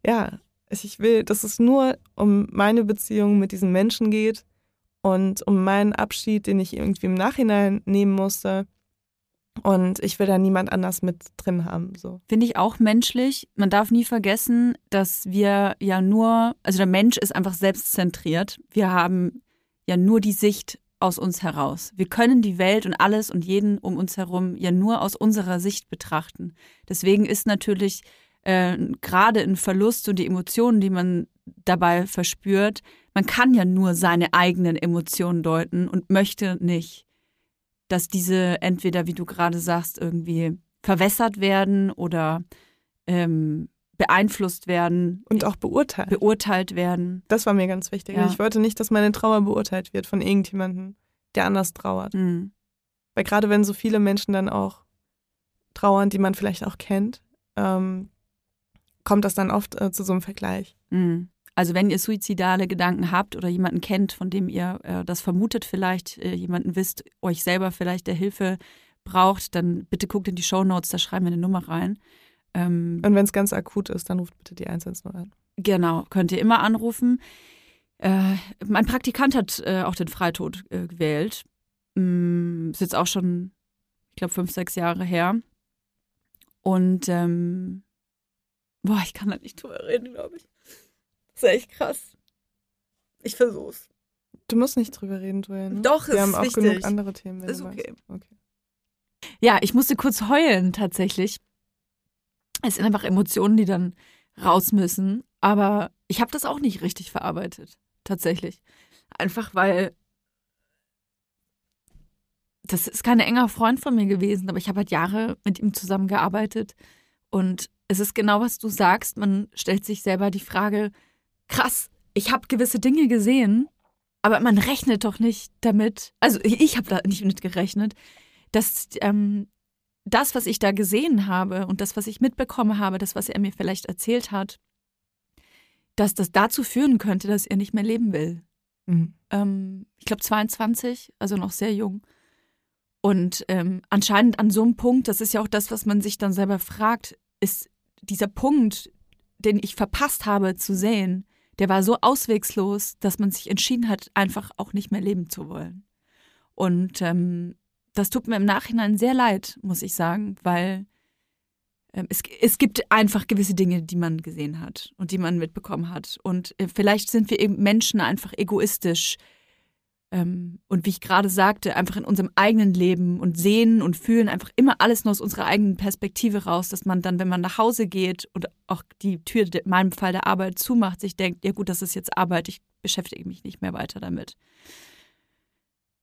ja, ich will, dass es nur um meine Beziehung mit diesen Menschen geht und um meinen Abschied, den ich irgendwie im Nachhinein nehmen musste. Und ich will da niemand anders mit drin haben. So. Finde ich auch menschlich. Man darf nie vergessen, dass wir ja nur, also der Mensch ist einfach selbstzentriert. Wir haben ja nur die Sicht aus uns heraus. Wir können die Welt und alles und jeden um uns herum ja nur aus unserer Sicht betrachten. Deswegen ist natürlich äh, gerade ein Verlust und die Emotionen, die man dabei verspürt, man kann ja nur seine eigenen Emotionen deuten und möchte nicht dass diese entweder, wie du gerade sagst, irgendwie verwässert werden oder ähm, beeinflusst werden. Und auch beurteilt. Beurteilt werden. Das war mir ganz wichtig. Ja. Ich wollte nicht, dass meine Trauer beurteilt wird von irgendjemandem, der anders trauert. Mhm. Weil gerade wenn so viele Menschen dann auch trauern, die man vielleicht auch kennt, ähm, kommt das dann oft äh, zu so einem Vergleich. Mhm. Also wenn ihr suizidale Gedanken habt oder jemanden kennt, von dem ihr äh, das vermutet, vielleicht äh, jemanden wisst, euch selber vielleicht der Hilfe braucht, dann bitte guckt in die Show Notes, da schreiben wir eine Nummer rein. Ähm, Und wenn es ganz akut ist, dann ruft bitte die 110 an. Genau, könnt ihr immer anrufen. Äh, mein Praktikant hat äh, auch den Freitod äh, gewählt. Mm, ist jetzt auch schon, ich glaube, fünf, sechs Jahre her. Und ähm, boah, ich kann da nicht drüber reden, glaube ich. Das ist echt krass. Ich versuch's. Du musst nicht drüber reden, Joel. Ne? Doch, Wir ist haben auch wichtig. genug andere Themen. Ist okay. okay. Ja, ich musste kurz heulen tatsächlich. Es sind einfach Emotionen, die dann raus müssen. Aber ich habe das auch nicht richtig verarbeitet. Tatsächlich. Einfach weil das ist kein enger Freund von mir gewesen, aber ich habe halt Jahre mit ihm zusammengearbeitet. Und es ist genau, was du sagst. Man stellt sich selber die Frage, krass, ich habe gewisse Dinge gesehen, aber man rechnet doch nicht damit, also ich habe da nicht mit gerechnet, dass ähm, das, was ich da gesehen habe und das, was ich mitbekommen habe, das, was er mir vielleicht erzählt hat, dass das dazu führen könnte, dass er nicht mehr leben will. Mhm. Ähm, ich glaube 22, also noch sehr jung. Und ähm, anscheinend an so einem Punkt, das ist ja auch das, was man sich dann selber fragt, ist dieser Punkt, den ich verpasst habe zu sehen, der war so auswegslos, dass man sich entschieden hat, einfach auch nicht mehr leben zu wollen. Und ähm, das tut mir im Nachhinein sehr leid, muss ich sagen, weil ähm, es, es gibt einfach gewisse Dinge, die man gesehen hat und die man mitbekommen hat. Und äh, vielleicht sind wir eben Menschen einfach egoistisch. Ähm, und wie ich gerade sagte, einfach in unserem eigenen Leben und sehen und fühlen einfach immer alles nur aus unserer eigenen Perspektive raus, dass man dann, wenn man nach Hause geht und auch die Tür, in meinem Fall der Arbeit, zumacht, sich denkt, ja gut, das ist jetzt Arbeit, ich beschäftige mich nicht mehr weiter damit.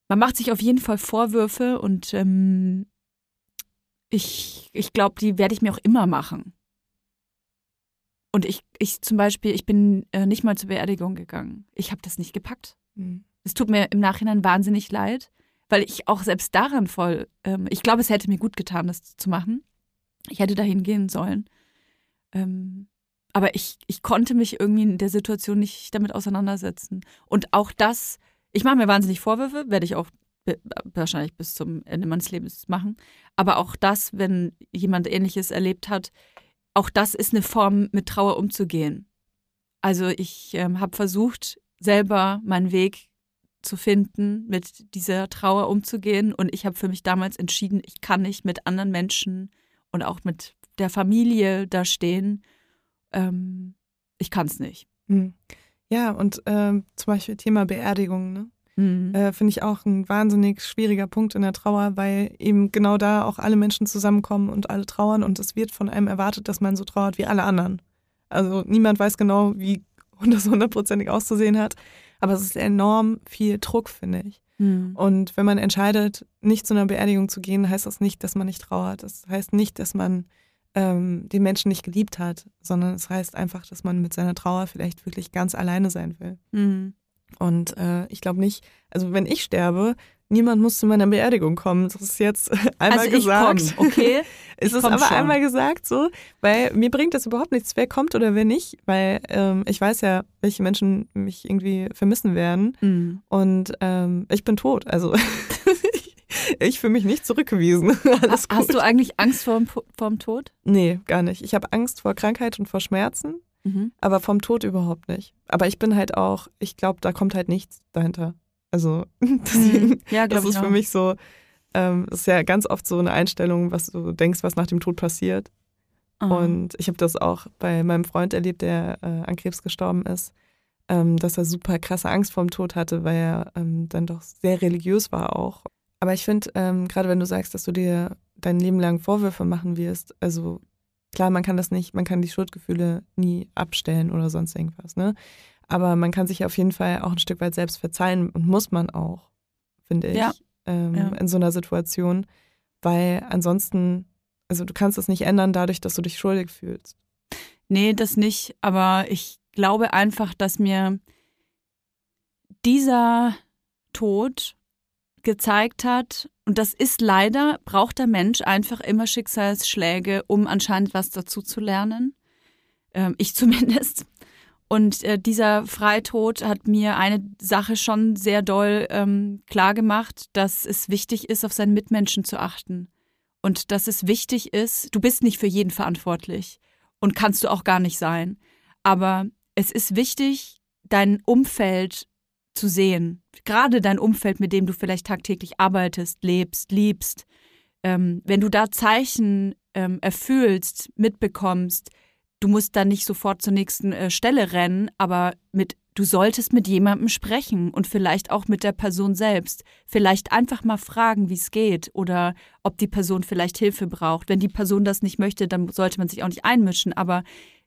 Man macht sich auf jeden Fall Vorwürfe und ähm, ich, ich glaube, die werde ich mir auch immer machen. Und ich, ich zum Beispiel, ich bin äh, nicht mal zur Beerdigung gegangen. Ich habe das nicht gepackt. Mhm. Es tut mir im Nachhinein wahnsinnig leid, weil ich auch selbst daran voll, ähm, ich glaube, es hätte mir gut getan, das zu machen. Ich hätte dahin gehen sollen. Ähm, aber ich, ich konnte mich irgendwie in der Situation nicht damit auseinandersetzen. Und auch das, ich mache mir wahnsinnig Vorwürfe, werde ich auch wahrscheinlich bis zum Ende meines Lebens machen. Aber auch das, wenn jemand Ähnliches erlebt hat, auch das ist eine Form, mit Trauer umzugehen. Also ich ähm, habe versucht, selber meinen Weg zu finden, mit dieser Trauer umzugehen. Und ich habe für mich damals entschieden, ich kann nicht mit anderen Menschen und auch mit der Familie da stehen. Ähm, ich kann es nicht. Hm. Ja, und ähm, zum Beispiel Thema Beerdigung, ne? Mhm. Äh, Finde ich auch ein wahnsinnig schwieriger Punkt in der Trauer, weil eben genau da auch alle Menschen zusammenkommen und alle trauern und es wird von einem erwartet, dass man so trauert wie alle anderen. Also niemand weiß genau, wie das hundertprozentig auszusehen hat, aber es ist enorm viel Druck, finde ich. Mhm. Und wenn man entscheidet, nicht zu einer Beerdigung zu gehen, heißt das nicht, dass man nicht trauert. Das heißt nicht, dass man ähm, den Menschen nicht geliebt hat, sondern es heißt einfach, dass man mit seiner Trauer vielleicht wirklich ganz alleine sein will. Mhm. Und äh, ich glaube nicht, also wenn ich sterbe, niemand muss zu meiner Beerdigung kommen. Das ist jetzt einmal also gesagt. Komm, okay. es ist aber schon. einmal gesagt so, weil mir bringt das überhaupt nichts, wer kommt oder wer nicht, weil ähm, ich weiß ja, welche Menschen mich irgendwie vermissen werden. Mhm. Und ähm, ich bin tot. Also ich fühle mich nicht zurückgewiesen. Alles Hast gut. du eigentlich Angst vor dem Tod? Nee, gar nicht. Ich habe Angst vor Krankheit und vor Schmerzen. Mhm. Aber vom Tod überhaupt nicht. Aber ich bin halt auch, ich glaube, da kommt halt nichts dahinter. Also deswegen, mhm. ja, das ist für mich so, ähm, ist ja ganz oft so eine Einstellung, was du denkst, was nach dem Tod passiert. Mhm. Und ich habe das auch bei meinem Freund erlebt, der äh, an Krebs gestorben ist, ähm, dass er super krasse Angst vorm Tod hatte, weil er ähm, dann doch sehr religiös war auch. Aber ich finde, ähm, gerade wenn du sagst, dass du dir dein Leben lang Vorwürfe machen wirst, also Klar, man kann das nicht, man kann die Schuldgefühle nie abstellen oder sonst irgendwas, ne? Aber man kann sich auf jeden Fall auch ein Stück weit selbst verzeihen und muss man auch, finde ich, ja. Ähm, ja. in so einer Situation, weil ansonsten, also du kannst es nicht ändern dadurch, dass du dich schuldig fühlst. Nee, das nicht, aber ich glaube einfach, dass mir dieser Tod gezeigt hat, und das ist leider, braucht der Mensch einfach immer Schicksalsschläge, um anscheinend was dazu zu lernen. Ähm, ich zumindest. Und äh, dieser Freitod hat mir eine Sache schon sehr doll ähm, klar dass es wichtig ist, auf seinen Mitmenschen zu achten. Und dass es wichtig ist, du bist nicht für jeden verantwortlich und kannst du auch gar nicht sein. Aber es ist wichtig, dein Umfeld zu sehen. Gerade dein Umfeld, mit dem du vielleicht tagtäglich arbeitest, lebst, liebst. Ähm, wenn du da Zeichen ähm, erfüllst, mitbekommst, du musst dann nicht sofort zur nächsten äh, Stelle rennen, aber mit du solltest mit jemandem sprechen und vielleicht auch mit der Person selbst. Vielleicht einfach mal fragen, wie es geht oder ob die Person vielleicht Hilfe braucht. Wenn die Person das nicht möchte, dann sollte man sich auch nicht einmischen, aber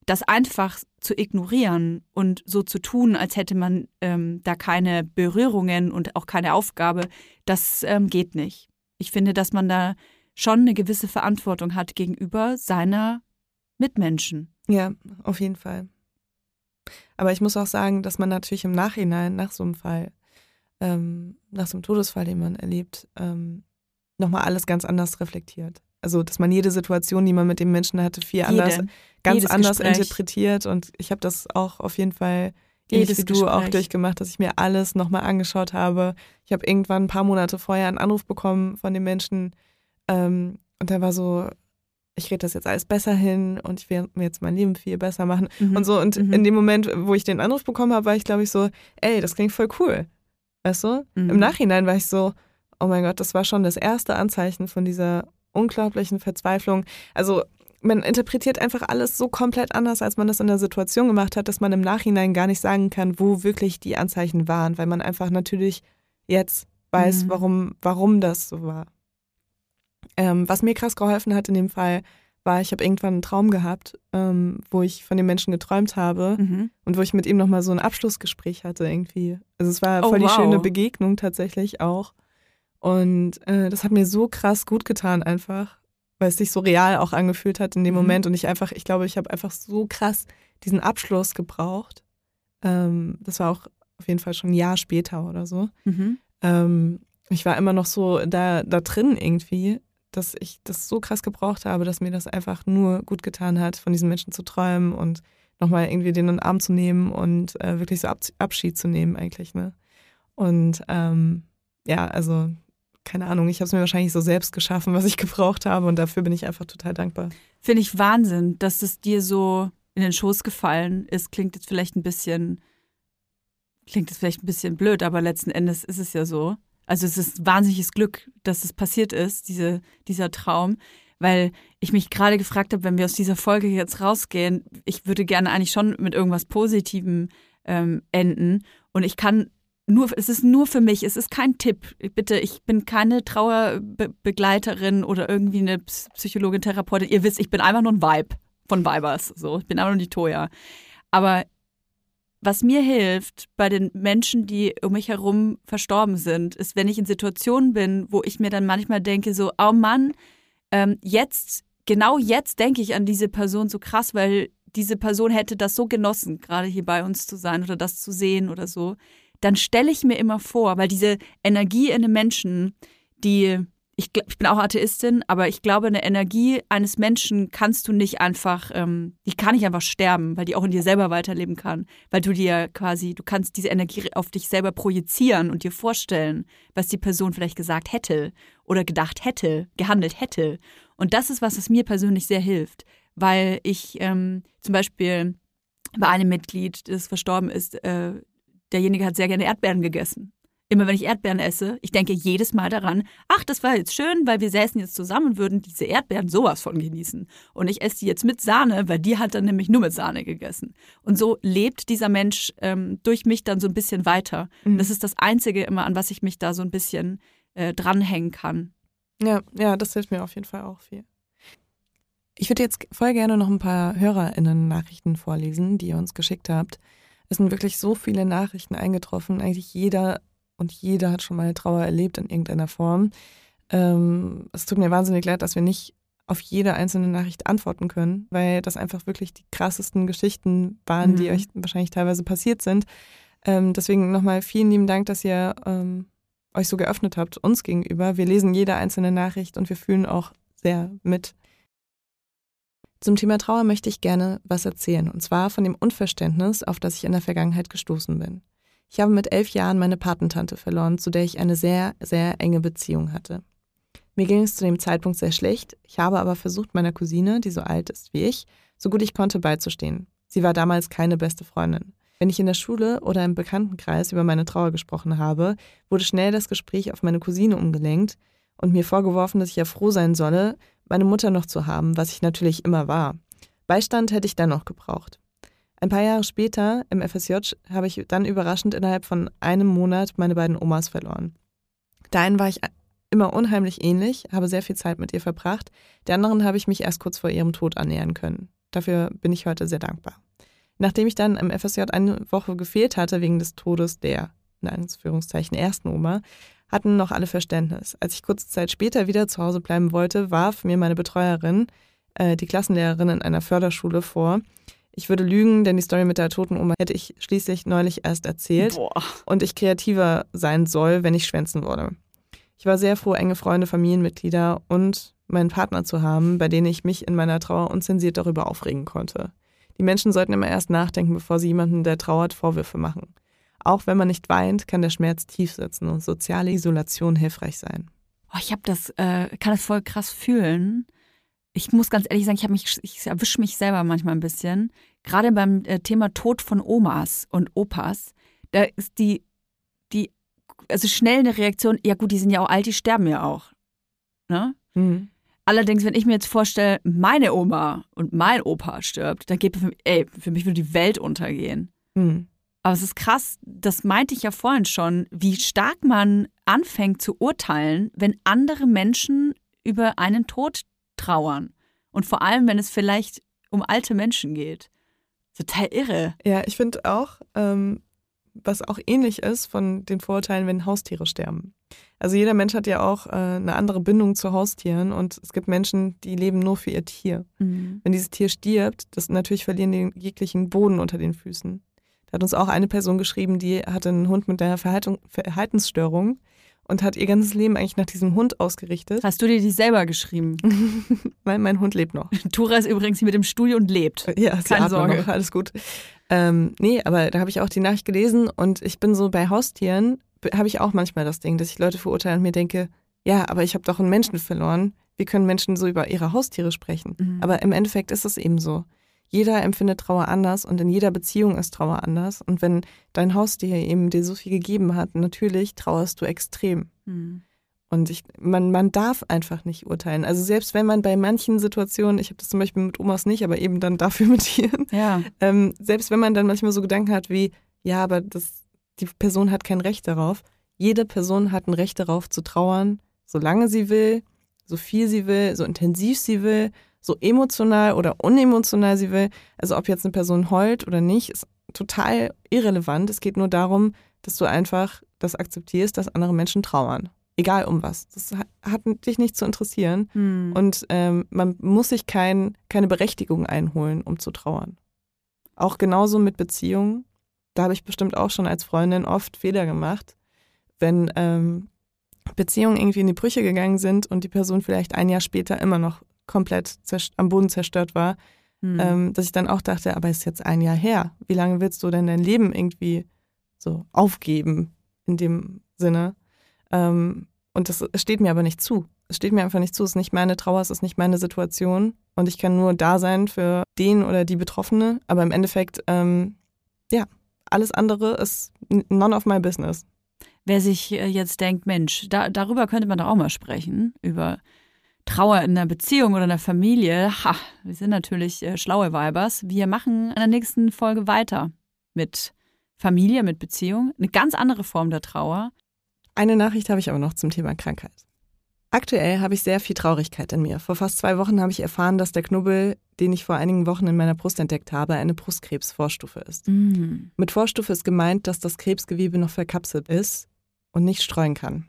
das einfach zu ignorieren und so zu tun, als hätte man ähm, da keine Berührungen und auch keine Aufgabe, das ähm, geht nicht. Ich finde, dass man da schon eine gewisse Verantwortung hat gegenüber seiner Mitmenschen. Ja, auf jeden Fall. Aber ich muss auch sagen, dass man natürlich im Nachhinein, nach so einem Fall, ähm, nach so einem Todesfall, den man erlebt, ähm, nochmal alles ganz anders reflektiert also dass man jede Situation, die man mit dem Menschen hatte, viel jede, anders, ganz anders Gespräch. interpretiert. Und ich habe das auch auf jeden Fall, jedes wie du Gespräch. auch durchgemacht, dass ich mir alles nochmal angeschaut habe. Ich habe irgendwann ein paar Monate vorher einen Anruf bekommen von dem Menschen ähm, und der war so, ich rede das jetzt alles besser hin und ich werde mir jetzt mein Leben viel besser machen mhm. und so. Und mhm. in dem Moment, wo ich den Anruf bekommen habe, war ich, glaube ich, so, ey, das klingt voll cool. Weißt du? Mhm. Im Nachhinein war ich so, oh mein Gott, das war schon das erste Anzeichen von dieser unglaublichen Verzweiflung. Also man interpretiert einfach alles so komplett anders, als man das in der Situation gemacht hat, dass man im Nachhinein gar nicht sagen kann, wo wirklich die Anzeichen waren, weil man einfach natürlich jetzt weiß, mhm. warum, warum das so war. Ähm, was mir krass geholfen hat in dem Fall, war, ich habe irgendwann einen Traum gehabt, ähm, wo ich von dem Menschen geträumt habe mhm. und wo ich mit ihm nochmal so ein Abschlussgespräch hatte irgendwie. Also es war oh, voll die wow. schöne Begegnung tatsächlich auch. Und äh, das hat mir so krass gut getan einfach, weil es sich so real auch angefühlt hat in dem mhm. Moment. Und ich einfach, ich glaube, ich habe einfach so krass diesen Abschluss gebraucht. Ähm, das war auch auf jeden Fall schon ein Jahr später oder so. Mhm. Ähm, ich war immer noch so da, da drin irgendwie dass ich das so krass gebraucht habe, dass mir das einfach nur gut getan hat, von diesen Menschen zu träumen und nochmal irgendwie den in den Arm zu nehmen und äh, wirklich so Ab Abschied zu nehmen eigentlich. Ne? Und ähm, ja, also keine Ahnung, ich habe es mir wahrscheinlich so selbst geschaffen, was ich gebraucht habe und dafür bin ich einfach total dankbar. Finde ich Wahnsinn, dass es dir so in den Schoß gefallen ist. Klingt jetzt vielleicht ein bisschen, klingt jetzt vielleicht ein bisschen blöd, aber letzten Endes ist es ja so. Also es ist wahnsinniges Glück, dass es passiert ist, diese, dieser Traum, weil ich mich gerade gefragt habe, wenn wir aus dieser Folge jetzt rausgehen, ich würde gerne eigentlich schon mit irgendwas Positivem ähm, enden. Und ich kann nur, es ist nur für mich, es ist kein Tipp. Bitte, ich bin keine Trauerbegleiterin oder irgendwie eine Psychologin, Therapeutin. Ihr wisst, ich bin einfach nur ein Vibe von Vibers. So, ich bin einfach nur die Toya. Aber was mir hilft bei den Menschen, die um mich herum verstorben sind, ist, wenn ich in Situationen bin, wo ich mir dann manchmal denke, so, oh Mann, ähm, jetzt, genau jetzt denke ich an diese Person so krass, weil diese Person hätte das so genossen, gerade hier bei uns zu sein oder das zu sehen oder so. Dann stelle ich mir immer vor, weil diese Energie in einem Menschen, die ich, ich, bin auch Atheistin, aber ich glaube, eine Energie eines Menschen kannst du nicht einfach, ähm, die kann nicht einfach sterben, weil die auch in dir selber weiterleben kann. Weil du dir quasi, du kannst diese Energie auf dich selber projizieren und dir vorstellen, was die Person vielleicht gesagt hätte oder gedacht hätte, gehandelt hätte. Und das ist was, was mir persönlich sehr hilft, weil ich ähm, zum Beispiel bei einem Mitglied, das verstorben ist, äh, derjenige hat sehr gerne Erdbeeren gegessen. Immer wenn ich Erdbeeren esse, ich denke jedes Mal daran, ach, das war jetzt schön, weil wir säßen jetzt zusammen und würden diese Erdbeeren sowas von genießen. Und ich esse die jetzt mit Sahne, weil die hat dann nämlich nur mit Sahne gegessen. Und so lebt dieser Mensch ähm, durch mich dann so ein bisschen weiter. Mhm. Das ist das Einzige immer, an was ich mich da so ein bisschen äh, dranhängen kann. Ja, ja, das hilft mir auf jeden Fall auch viel. Ich würde jetzt voll gerne noch ein paar HörerInnen-Nachrichten vorlesen, die ihr uns geschickt habt. Es sind wirklich so viele Nachrichten eingetroffen. Eigentlich jeder und jeder hat schon mal Trauer erlebt in irgendeiner Form. Ähm, es tut mir wahnsinnig leid, dass wir nicht auf jede einzelne Nachricht antworten können, weil das einfach wirklich die krassesten Geschichten waren, mhm. die euch wahrscheinlich teilweise passiert sind. Ähm, deswegen nochmal vielen lieben Dank, dass ihr ähm, euch so geöffnet habt uns gegenüber. Wir lesen jede einzelne Nachricht und wir fühlen auch sehr mit. Zum Thema Trauer möchte ich gerne was erzählen, und zwar von dem Unverständnis, auf das ich in der Vergangenheit gestoßen bin. Ich habe mit elf Jahren meine Patentante verloren, zu der ich eine sehr, sehr enge Beziehung hatte. Mir ging es zu dem Zeitpunkt sehr schlecht, ich habe aber versucht, meiner Cousine, die so alt ist wie ich, so gut ich konnte beizustehen. Sie war damals keine beste Freundin. Wenn ich in der Schule oder im Bekanntenkreis über meine Trauer gesprochen habe, wurde schnell das Gespräch auf meine Cousine umgelenkt und mir vorgeworfen, dass ich ja froh sein solle, meine Mutter noch zu haben, was ich natürlich immer war. Beistand hätte ich dann noch gebraucht. Ein paar Jahre später im FSJ habe ich dann überraschend innerhalb von einem Monat meine beiden Omas verloren. Der einen war ich immer unheimlich ähnlich, habe sehr viel Zeit mit ihr verbracht. Der anderen habe ich mich erst kurz vor ihrem Tod annähern können. Dafür bin ich heute sehr dankbar. Nachdem ich dann im FSJ eine Woche gefehlt hatte wegen des Todes der, in Anführungszeichen, ersten Oma, hatten noch alle Verständnis. Als ich kurze Zeit später wieder zu Hause bleiben wollte, warf mir meine Betreuerin, äh, die Klassenlehrerin in einer Förderschule, vor, ich würde lügen, denn die Story mit der toten Oma hätte ich schließlich neulich erst erzählt Boah. und ich kreativer sein soll, wenn ich schwänzen würde. Ich war sehr froh, enge Freunde, Familienmitglieder und meinen Partner zu haben, bei denen ich mich in meiner Trauer unzensiert darüber aufregen konnte. Die Menschen sollten immer erst nachdenken, bevor sie jemanden, der trauert, Vorwürfe machen. Auch wenn man nicht weint, kann der Schmerz tief sitzen und soziale Isolation hilfreich sein. Oh, ich habe das, äh, kann das voll krass fühlen ich muss ganz ehrlich sagen, ich, mich, ich erwische mich selber manchmal ein bisschen. Gerade beim äh, Thema Tod von Omas und Opas, da ist die, die, also schnell eine Reaktion, ja gut, die sind ja auch alt, die sterben ja auch. Ne? Mhm. Allerdings, wenn ich mir jetzt vorstelle, meine Oma und mein Opa stirbt, dann geht für mich, ey, für mich würde die Welt untergehen. Hm. Aber es ist krass, das meinte ich ja vorhin schon, wie stark man anfängt zu urteilen, wenn andere Menschen über einen Tod trauern. Und vor allem, wenn es vielleicht um alte Menschen geht. Total irre. Ja, ich finde auch, ähm, was auch ähnlich ist von den Vorurteilen, wenn Haustiere sterben. Also jeder Mensch hat ja auch äh, eine andere Bindung zu Haustieren und es gibt Menschen, die leben nur für ihr Tier. Mhm. Wenn dieses Tier stirbt, das natürlich verlieren die jeglichen Boden unter den Füßen. Da hat uns auch eine Person geschrieben, die hatte einen Hund mit einer Verhaltung, Verhaltensstörung und hat ihr ganzes Leben eigentlich nach diesem Hund ausgerichtet. Hast du dir die selber geschrieben? Mein, mein Hund lebt noch. Tura ist übrigens hier mit dem Studio und lebt. Ja, sie Keine Sorge. Noch, alles gut. Ähm, nee, aber da habe ich auch die Nachricht gelesen und ich bin so bei Haustieren, habe ich auch manchmal das Ding, dass ich Leute verurteile und mir denke, ja, aber ich habe doch einen Menschen verloren. Wie können Menschen so über ihre Haustiere sprechen? Mhm. Aber im Endeffekt ist es eben so. Jeder empfindet Trauer anders und in jeder Beziehung ist Trauer anders. Und wenn dein Haustier eben dir so viel gegeben hat, natürlich trauerst du extrem. Mhm. Und ich, man, man darf einfach nicht urteilen. Also selbst wenn man bei manchen Situationen, ich habe das zum Beispiel mit Omas nicht, aber eben dann dafür mit Tieren, Ja. ähm, selbst wenn man dann manchmal so Gedanken hat wie, ja, aber das, die Person hat kein Recht darauf. Jede Person hat ein Recht darauf zu trauern, solange sie will, so viel sie will, so intensiv sie will, so emotional oder unemotional sie will. Also ob jetzt eine Person heult oder nicht, ist total irrelevant. Es geht nur darum, dass du einfach das akzeptierst, dass andere Menschen trauern. Egal um was. Das hat, dich nicht zu interessieren. Mhm. Und ähm, man muss sich kein, keine Berechtigung einholen, um zu trauern. Auch genauso mit Beziehungen. Da habe ich bestimmt auch schon als Freundin oft Fehler gemacht, wenn ähm, Beziehungen irgendwie in die Brüche gegangen sind und die Person vielleicht ein Jahr später immer noch komplett am Boden zerstört war, Mhm. ähm, dass ich dann auch dachte, aber ist jetzt ein Jahr her. Wie lange willst du denn dein Leben irgendwie so aufgeben in dem Sinne? Ähm, und das steht mir aber nicht zu. Es steht mir einfach nicht zu. Es ist nicht meine Trauer, es ist nicht meine Situation. Und ich kann nur da sein für den oder die Betroffene. Aber im Endeffekt, ähm, ja, alles andere ist none of my business. Wer sich äh, jetzt denkt, Mensch, da, darüber könnte man doch auch mal sprechen, über Trauer in einer Beziehung oder einer Familie. Ha, wir sind natürlich äh, schlaue Weibers. Wir machen in der nächsten Folge weiter mit Familie, mit Beziehung. Eine ganz andere Form der Trauer. Eine Nachricht habe ich aber noch zum Thema Krankheit. Aktuell habe ich sehr viel Traurigkeit in mir. Vor fast zwei Wochen habe ich erfahren, dass der Knubbel, den ich vor einigen Wochen in meiner Brust entdeckt habe, eine Brustkrebsvorstufe ist. Mhm. Mit Vorstufe ist gemeint, dass das Krebsgewebe noch verkapselt ist und nicht streuen kann.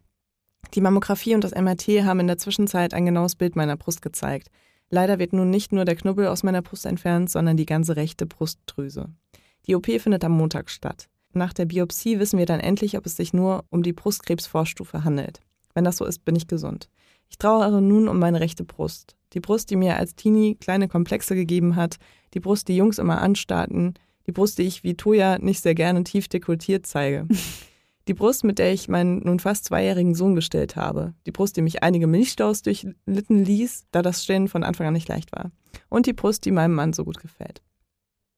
Die Mammographie und das MRT haben in der Zwischenzeit ein genaues Bild meiner Brust gezeigt. Leider wird nun nicht nur der Knubbel aus meiner Brust entfernt, sondern die ganze rechte Brustdrüse. Die OP findet am Montag statt. Nach der Biopsie wissen wir dann endlich, ob es sich nur um die Brustkrebsvorstufe handelt. Wenn das so ist, bin ich gesund. Ich trauere nun um meine rechte Brust. Die Brust, die mir als Teenie kleine Komplexe gegeben hat, die Brust, die Jungs immer anstarrten, die Brust, die ich wie Toja nicht sehr gerne tief dekoltiert zeige. Die Brust, mit der ich meinen nun fast zweijährigen Sohn gestillt habe. Die Brust, die mich einige Milchstaus durchlitten ließ, da das Stillen von Anfang an nicht leicht war. Und die Brust, die meinem Mann so gut gefällt.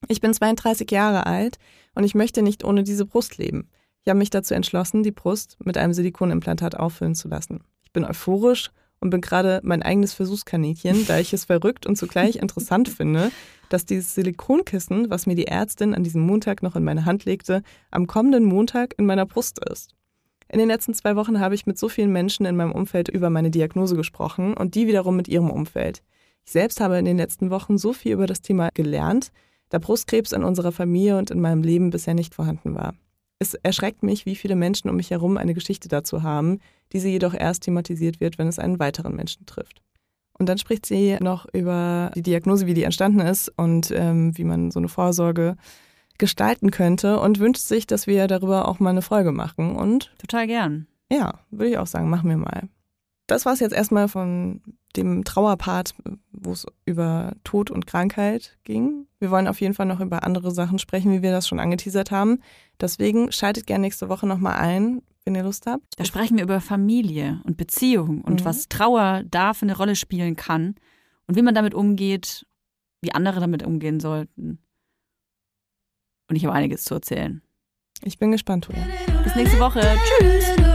Ich bin 32 Jahre alt und ich möchte nicht ohne diese Brust leben. Ich habe mich dazu entschlossen, die Brust mit einem Silikonimplantat auffüllen zu lassen. Ich bin euphorisch und bin gerade mein eigenes Versuchskaninchen, da ich es verrückt und zugleich interessant finde, dass dieses Silikonkissen, was mir die Ärztin an diesem Montag noch in meine Hand legte, am kommenden Montag in meiner Brust ist. In den letzten zwei Wochen habe ich mit so vielen Menschen in meinem Umfeld über meine Diagnose gesprochen und die wiederum mit ihrem Umfeld. Ich selbst habe in den letzten Wochen so viel über das Thema gelernt, da Brustkrebs in unserer Familie und in meinem Leben bisher nicht vorhanden war. Es erschreckt mich, wie viele Menschen um mich herum eine Geschichte dazu haben, diese jedoch erst thematisiert wird, wenn es einen weiteren Menschen trifft. Und dann spricht sie noch über die Diagnose, wie die entstanden ist und ähm, wie man so eine Vorsorge gestalten könnte und wünscht sich, dass wir darüber auch mal eine Folge machen. Und Total gern. ja, würde ich auch sagen, machen wir mal. Das war es jetzt erstmal von dem Trauerpart, wo es über Tod und Krankheit ging. Wir wollen auf jeden Fall noch über andere Sachen sprechen, wie wir das schon angeteasert haben. Deswegen schaltet gerne nächste Woche nochmal ein, wenn ihr Lust habt. Da sprechen wir über Familie und Beziehung und Mhm. was Trauer da für eine Rolle spielen kann und wie man damit umgeht, wie andere damit umgehen sollten. Und ich habe einiges zu erzählen. Ich bin gespannt, Julia. Bis nächste Woche. Tschüss.